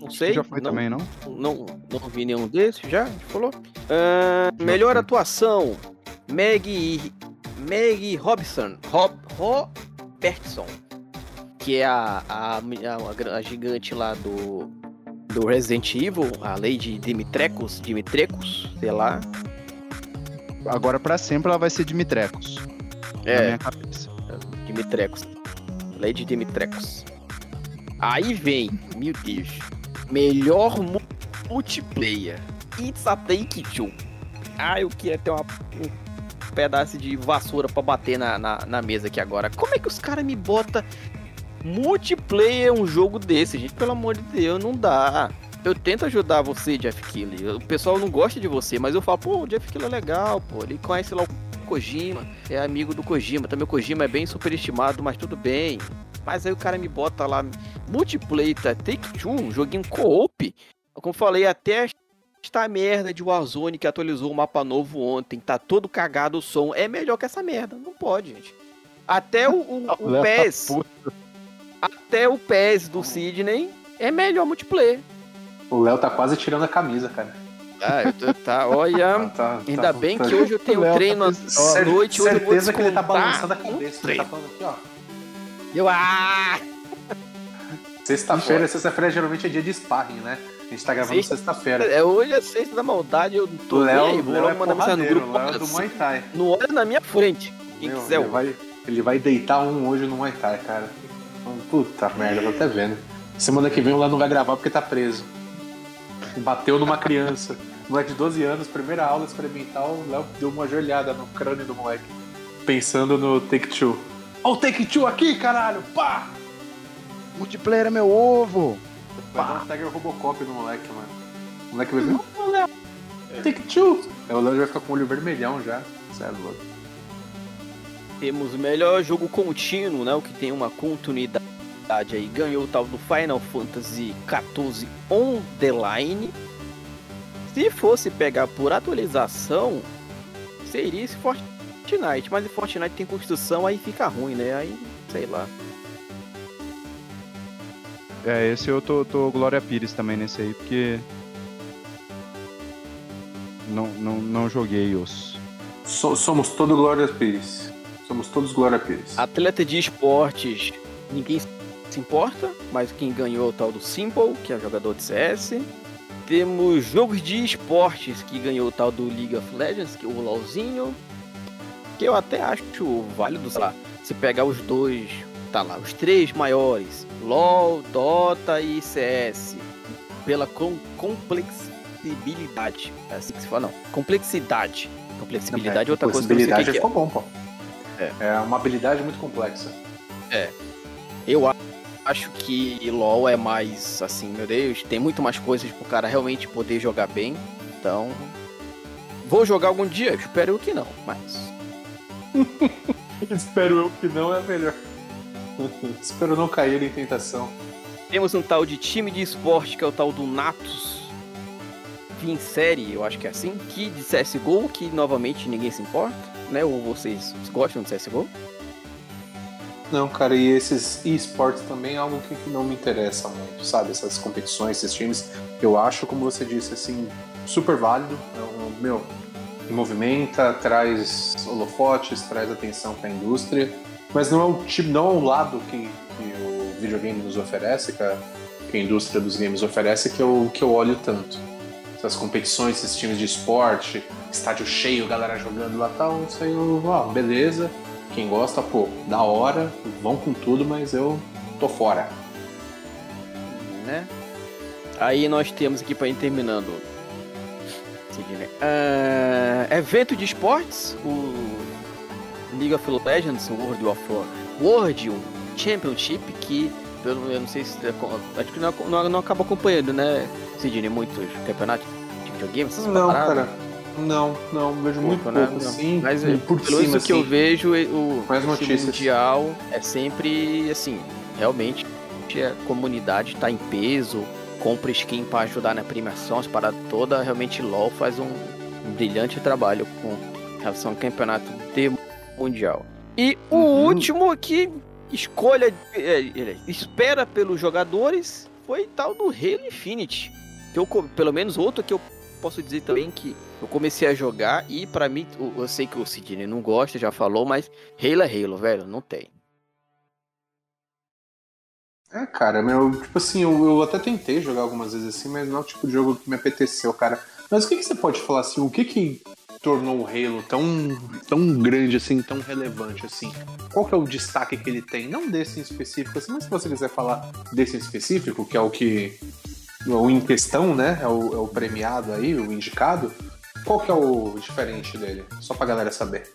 Não sei. Já foi não, também, não? Não, não vi nenhum desses já, a gente falou. Ah, melhor foi. atuação, Meg, Meg Robson, Rob, Robertson, que é a, a, a, a gigante lá do, do Resident Evil, a Lady Dimitrecus, Dimitrecus, sei lá. Agora pra sempre ela vai ser Dimitrecos. Na É, minha cabeça. Dimitrecus. Lady Dimitrecus. Aí vem, meu Deus, melhor mu- multiplayer. It's a Take Two. Ah, eu queria ter uma, um pedaço de vassoura pra bater na, na, na mesa aqui agora. Como é que os caras me botam multiplayer um jogo desse, gente? Pelo amor de Deus, não dá. Eu tento ajudar você, Jeff Keighley. O pessoal não gosta de você, mas eu falo, pô, o Jeff Keighley é legal, pô. Ele conhece lá o Kojima, é amigo do Kojima. Também o Kojima é bem superestimado, mas tudo bem. Mas aí o cara me bota lá multiplayer, tá? Take Two, um joguinho co-op. Como falei, até esta merda de Warzone que atualizou o mapa novo ontem, tá todo cagado o som, é melhor que essa merda. Não pode, gente. Até o, o, o tá PES, até o PES do Sidney é melhor multiplayer. O Léo tá quase tirando a camisa, cara. Ah, tô, tá, olha. Tá- Ainda tá- bem tá- que hoje eu tenho Léo tá treino à à noite, hoje eu vou certeza que ele tá balançando a cabeça. Ele tá treino. falando aqui, ó. Eu, ah! Sexta-feira, sexta-feira geralmente é dia de sparring, né? A gente tá gravando Sexta- sexta-feira. É, hoje é sexta da maldade, eu tô nem aí, Léo, vou Léo logo é mandar mensagem no grupo. o Léo é do Muay Thai. Não olha na minha frente. Quem Meu, quiser, ele, vai, ele vai deitar um hoje no Muay Thai, cara. Puta merda, tô até vendo. Semana que vem o Léo não vai gravar porque tá preso. Bateu numa criança. Moleque de 12 anos, primeira aula experimental, o Léo deu uma joelhada no crânio do moleque. Pensando no Take Two. Ó o Take Two aqui, caralho! Pá! Multiplayer é meu ovo! Vai dar um Tiger Robocop no moleque, mano. O moleque vai ver, ô Léo, Take Two! Aí o Léo já vai ficar com o olho vermelhão já. Cê é louco. Temos o melhor jogo contínuo, né? O que tem uma continuidade aí. Ganhou o tal do Final Fantasy XIV On The Line. Se fosse pegar por atualização, seria esse Fortnite. Mas o Fortnite tem construção, aí fica ruim, né? Aí, sei lá. É, esse eu tô, tô Glória Pires também nesse aí, porque. Não, não, não joguei os. So- somos todos Glória Pires. Somos todos Glória Pires. Atleta de esportes, ninguém se importa, mas quem ganhou é o tal do Simple, que é jogador de CS. Temos jogos de esportes, que ganhou o tal do League of Legends, que é o LoLzinho. Que eu até acho válido, sei lá, se pegar os dois, tá lá, os três maiores, LoL, Dota e CS, pela com complexibilidade. É assim que se fala, não. Complexidade. Complexibilidade é outra coisa eu que é. ficou bom, pô. É. é uma habilidade muito complexa. Eu a- acho que LoL é mais assim, meu Deus, tem muito mais coisas pro cara realmente poder jogar bem. Então, vou jogar algum dia, espero eu que não, mas Espero eu que não é melhor. Espero não cair em tentação. temos um tal de time de esporte que é o tal do Natus Vincere, eu acho que é assim, que de CS:GO, que novamente ninguém se importa, né? Ou vocês gostam de CS:GO? Não, cara, e esses esportes também é algo que, não me interessa muito, sabe? Essas competições, esses times, eu acho, como você disse, assim, super válido. É meu, movimenta, traz holofotes, traz atenção para a indústria, mas não é o tipo, não é o lado que, que o videogame nos oferece, que a, que a indústria dos games oferece, que eu, que eu olho tanto. Essas competições, esses times de esporte, estádio cheio, galera jogando lá tal, isso aí eu, ó, beleza. Quem gosta, pô, da hora, vão com tudo, mas eu tô fora. né? Aí nós temos aqui para ir terminando. Ah, evento de esportes, o League of Legends, World of World Championship, que pelo eu não sei se acho que não, não, não acaba acompanhando, né, Sidney, muitos campeonatos de videogame, essas Não, paradas. cara. Não, não, vejo muito Pouco, né? assim. Mas é, por pelo cima, isso que eu assim. vejo, o Mais mundial é sempre assim, realmente a comunidade está em peso, compra skin para ajudar na premiação, as paradas todas, realmente LoL faz um, um brilhante trabalho com relação ao campeonato de mundial. E o Uhum. último aqui, escolha, é, espera pelos jogadores, foi tal do Halo Infinite. Que eu, pelo menos outro que eu posso dizer também que eu comecei a jogar e pra mim, eu sei que o Sidney não gosta, já falou, mas Halo é Halo, velho, não tem. É, cara, meu, tipo assim, eu, eu até tentei jogar algumas vezes assim, mas não é o tipo de jogo que me apeteceu, cara. Mas o que, que você pode falar assim? O que que tornou o Halo tão, tão grande assim, tão relevante assim? Qual que é o destaque que ele tem? Não desse em específico, assim, mas se você quiser falar desse em específico, que é o que. O em questão, né? É o, é o premiado aí, o indicado. Qual que é o diferente dele? Só pra galera saber.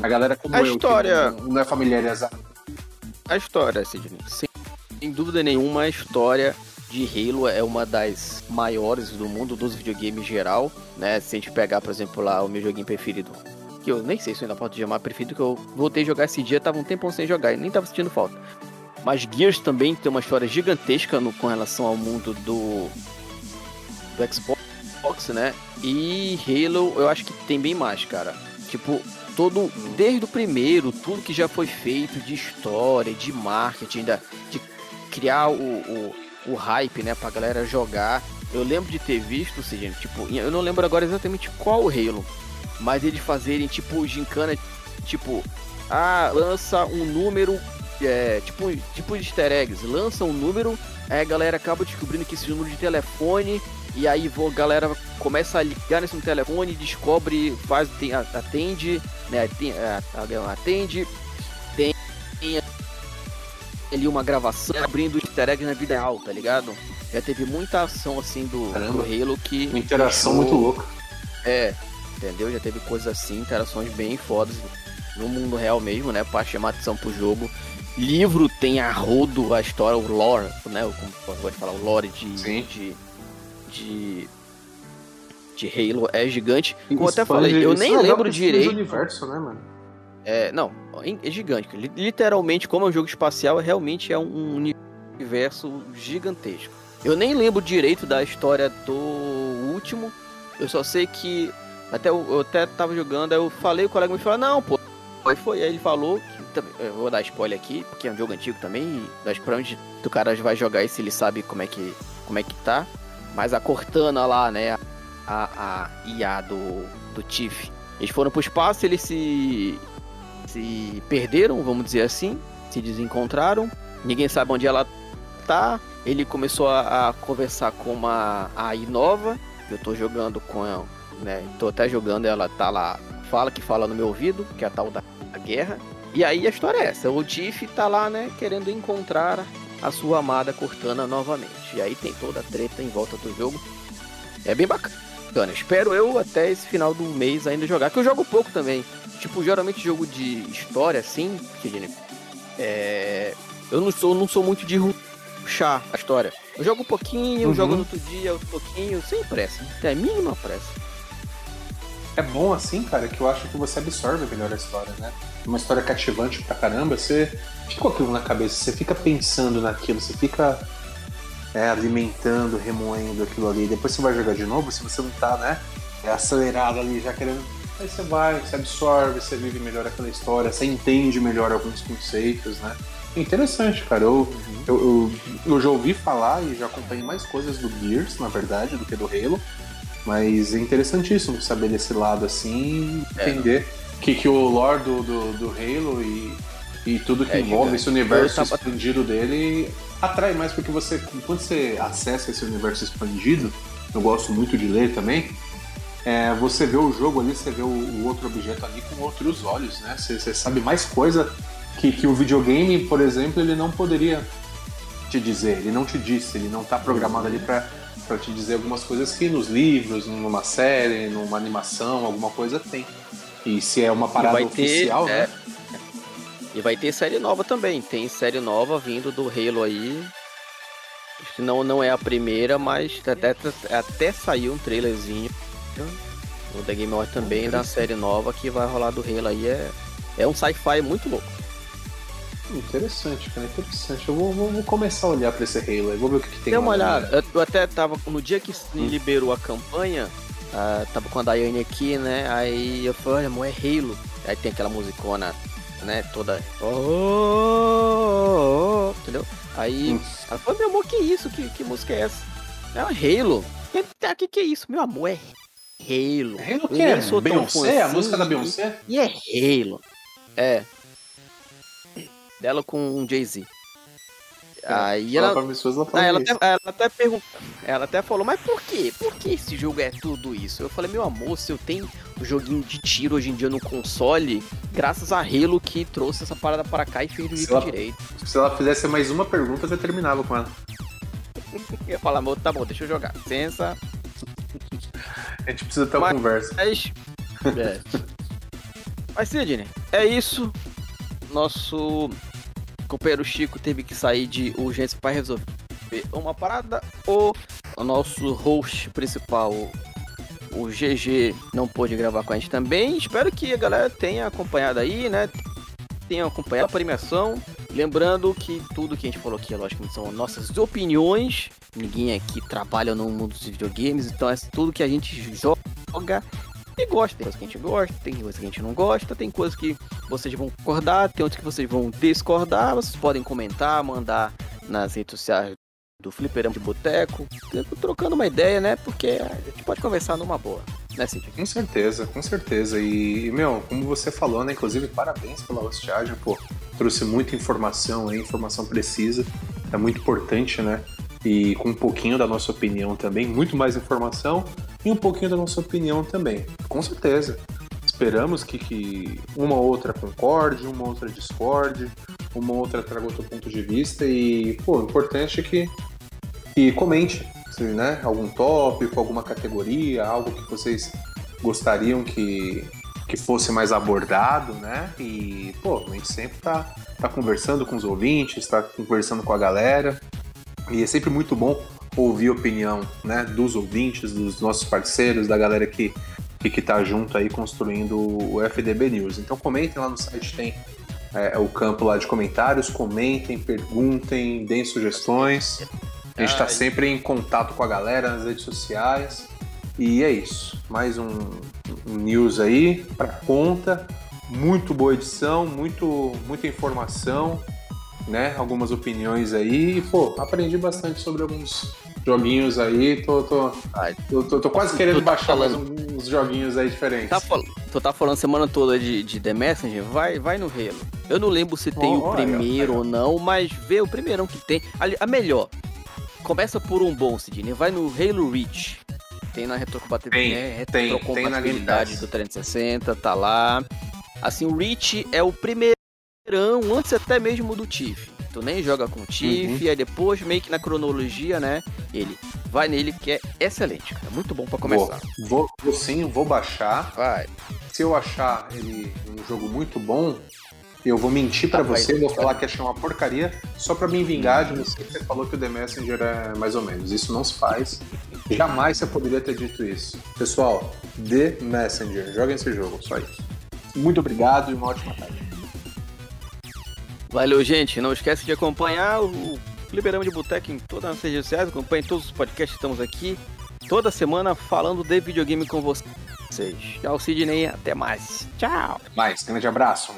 A galera como A eu, história- não, não é familiarizada. A história, Sidney, sem, sem dúvida nenhuma, a história de Halo é uma das maiores do mundo dos videogames geral, né? Se a gente pegar, por exemplo, lá o meu joguinho preferido, que eu nem sei se eu ainda posso chamar preferido, que eu voltei a jogar esse dia, tava um tempão sem jogar e nem tava sentindo falta. Mas Gears também tem uma história gigantesca no- com relação ao mundo do, do Xbox, né? E Halo, eu acho que tem bem mais, cara. Tipo, todo, desde o primeiro, tudo que já foi feito de história, de marketing, da, de criar o, o, o hype, né, pra galera jogar. Eu lembro de ter visto, Sidney, tipo, eu não lembro agora exatamente qual Halo, mas eles fazerem, tipo, gincana, tipo, ah, lança um número, é, tipo, tipo de easter eggs, lança um número, aí a galera acaba descobrindo que esse número de telefone, e aí vo- a galera começa a ligar nesse telefone, descobre, faz, tem, atende, né, atende, tem, tem ali uma gravação abrindo easter eggs na vida real, tá ligado? Já teve muita ação assim do, do Caramba. Halo que. Uma interação deixou- muito louca. É, entendeu? Já teve coisas assim, interações bem fodas no mundo real mesmo, né? Pra chamar atenção pro jogo. Livro tem a rodo, a história, o lore, né? o- Como eu gosto de falar, o lore de. Sim. de, de de Halo é gigante. Como eu até falei, eu nem é lembro direito. universo, né, mano? É, não, é gigante. Li- Literalmente, como é um jogo espacial, realmente é um universo gigantesco. Eu nem lembro direito da história do último. Eu só sei que até eu, eu até tava jogando, aí eu falei, o colega me falou, não, pô, Foi, foi. Aí ele falou que. também- Eu vou dar spoiler aqui, porque é um jogo antigo também. E pra onde o cara vai jogar isso, ele sabe como é que, como é que tá. Mas a Cortana lá, né? A, a IA do, do Tiff. Eles foram pro espaço, eles se. Se perderam, vamos dizer assim. Se desencontraram. Ninguém sabe onde ela tá. Ele começou a, a conversar com uma AI nova. Eu tô jogando com ela, né? Tô até jogando, ela tá lá. Fala que fala no meu ouvido, que é a tal da da guerra. E aí a história é essa. O Tiff tá lá, né? Querendo encontrar a sua amada Cortana novamente. E aí tem toda a treta em volta do jogo. É bem bacana. Espero eu até esse final do mês ainda jogar. Que eu jogo pouco também. Tipo, geralmente jogo de história, assim, Tidine, é... Eu não sou, não sou muito de ruxar a história. Eu jogo um pouquinho, Uhum. jogo no outro dia, outro pouquinho, sem pressa. A mínima pressa. É bom assim, cara, que eu acho que você absorve melhor a história, né? Uma história cativante pra caramba, você fica com aquilo na cabeça, você fica pensando naquilo, você fica é, alimentando, remoendo aquilo ali. Depois você vai jogar de novo, se você não tá, né, é acelerado ali, já querendo. Aí você vai, você absorve, você vive melhor aquela história, você entende melhor alguns conceitos, né? É interessante, cara. Eu, eu, eu, eu já ouvi falar e já acompanhei mais coisas do Gears, na verdade, do que do Halo. Mas é interessantíssimo saber desse lado assim e É. entender que, que o lore do, do, do Halo e, e tudo que É envolve gigante. esse universo tava- expandido dele atrai mais porque você quando você acessa esse universo expandido, eu gosto muito de ler também. É, você vê o jogo ali, você vê o, o outro objeto ali com outros olhos, né? Você, você sabe mais coisa que, que o videogame, por exemplo, ele não poderia te dizer, ele não te disse, ele não tá programado ali pra, pra te dizer algumas coisas que nos livros, numa série, numa animação, alguma coisa tem. E se é uma parada vai ter, oficial, é. né? E vai ter série nova também. Tem série nova vindo do Halo aí. Acho que não, não é a primeira, mas até, até saiu um trailerzinho. O The Game Awards também da série nova que vai rolar do Halo aí. É, é um sci-fi muito louco. Interessante, cara, interessante. Eu vou, vou- vou começar a olhar pra esse Halo aí, vou ver o que, que tem Dê uma lá, olhada. Eu, eu até tava. No dia que Hum. liberou a campanha, ah, tava com a Daiane aqui, né? Aí eu falei, olha, amor, é Halo. Aí tem aquela musicona, né? Toda. Oh, oh, oh, entendeu? Aí Hum. ela falou, meu amor, que isso? Que, que música é essa? Ela, Halo. O que, que é isso? Meu amor, é Halo. Halo que é? Beyoncé? A música da. Beyoncé? E é Halo. É. Dela com um Jay-Z. Aí Fala ela, pra ela ah, ela, até, ela até perguntou, ela até falou, mas por quê? Por que esse jogo é tudo isso? Eu falei, meu amor, se eu tenho um joguinho de tiro hoje em dia no console, graças a Halo que trouxe essa parada para cá e fez isso ela- direito. Se ela fizesse mais uma pergunta, você terminava com ela. Eu ia falar, amor, tá bom, deixa eu jogar. Licença. A gente precisa ter uma Mas- conversa. Mas. É. Mas, Sidney, é isso. Nosso companheiro Chico teve que sair de urgência para resolver uma parada. O, o nosso host principal, o GG, não pôde gravar com a gente também. Espero que a galera tenha acompanhado aí, né? Tenha acompanhado a premiação. Lembrando que tudo que a gente falou aqui, logicamente, são nossas opiniões. Ninguém aqui trabalha no mundo dos videogames, então é tudo que a gente joga e gosta. Tem coisas que a gente gosta, tem coisas que a gente não gosta, tem coisas que vocês vão concordar, tem outras que vocês vão discordar. Vocês podem comentar, mandar nas redes sociais do Fliperama de Boteco, trocando uma ideia, né? Porque a gente pode conversar numa boa, né? Com certeza, com certeza. E, meu, como você falou, né? Inclusive, parabéns pela hostiagem, pô. Trouxe muita informação aí, informação precisa. É muito importante, né? E com um pouquinho da nossa opinião também, muito mais informação e um pouquinho da nossa opinião também. Com certeza. Esperamos que, que uma outra concorde, uma outra discorde, uma outra traga outro ponto de vista. E, pô, o importante é que, que comente né, algum tópico, alguma categoria, algo que vocês gostariam que, que fosse mais abordado, né? E, pô, a gente sempre tá, tá conversando com os ouvintes, tá conversando com a galera. E é sempre muito bom ouvir a opinião né, dos ouvintes, dos nossos parceiros, da galera que, que, que tá junto aí construindo o FDB News. Então comentem lá no site, tem é, o campo lá de comentários, comentem, perguntem, deem sugestões. A gente tá Ai. sempre em contato com a galera nas redes sociais. E é isso. Mais um, um news aí pra conta. muito boa edição, muito, muita informação, né? Algumas opiniões aí. E, pô, aprendi bastante sobre alguns joguinhos aí. Tô, tô, Ai, tô, tô- tô quase querendo tá baixar mais falando- uns joguinhos aí diferentes. Tá. Tu tá falando semana toda de, de The Messenger? Vai, vai no Halo. Eu não lembro se tem Ó, o primeiro olha. ou não, mas vê o primeirão que tem. Ali- A melhor. Começa por um bom, Sidney. Vai no Halo Reach. Tem na retrocompatibilidade, Tem, tem, tem do 360, tá lá. Assim, o Reach é o primeirão, antes até mesmo do Tiff. Tu nem joga com o Tiff, Uhum. aí depois, meio que na cronologia, né? Ele vai nele que é excelente, cara. Muito bom pra começar. Vou, vou, vou sim, vou baixar. Vai. Se eu achar ele um jogo muito bom, eu vou mentir pra Ah, vai. você, vou falar que achei uma porcaria, só pra me vingar de você que você falou que o The Messenger é mais ou menos. Isso não se faz. Jamais você poderia ter dito isso. Pessoal, The Messenger, joguem esse jogo, só isso. Muito obrigado e uma ótima tarde. Valeu, gente. Não esquece de acompanhar o Liberamos de Boteco em todas as redes sociais. Acompanhe todos os podcasts que estamos aqui. Toda semana falando de videogame com vocês. Tchau, Sidney. Até mais. Tchau. Mais, grande abraço.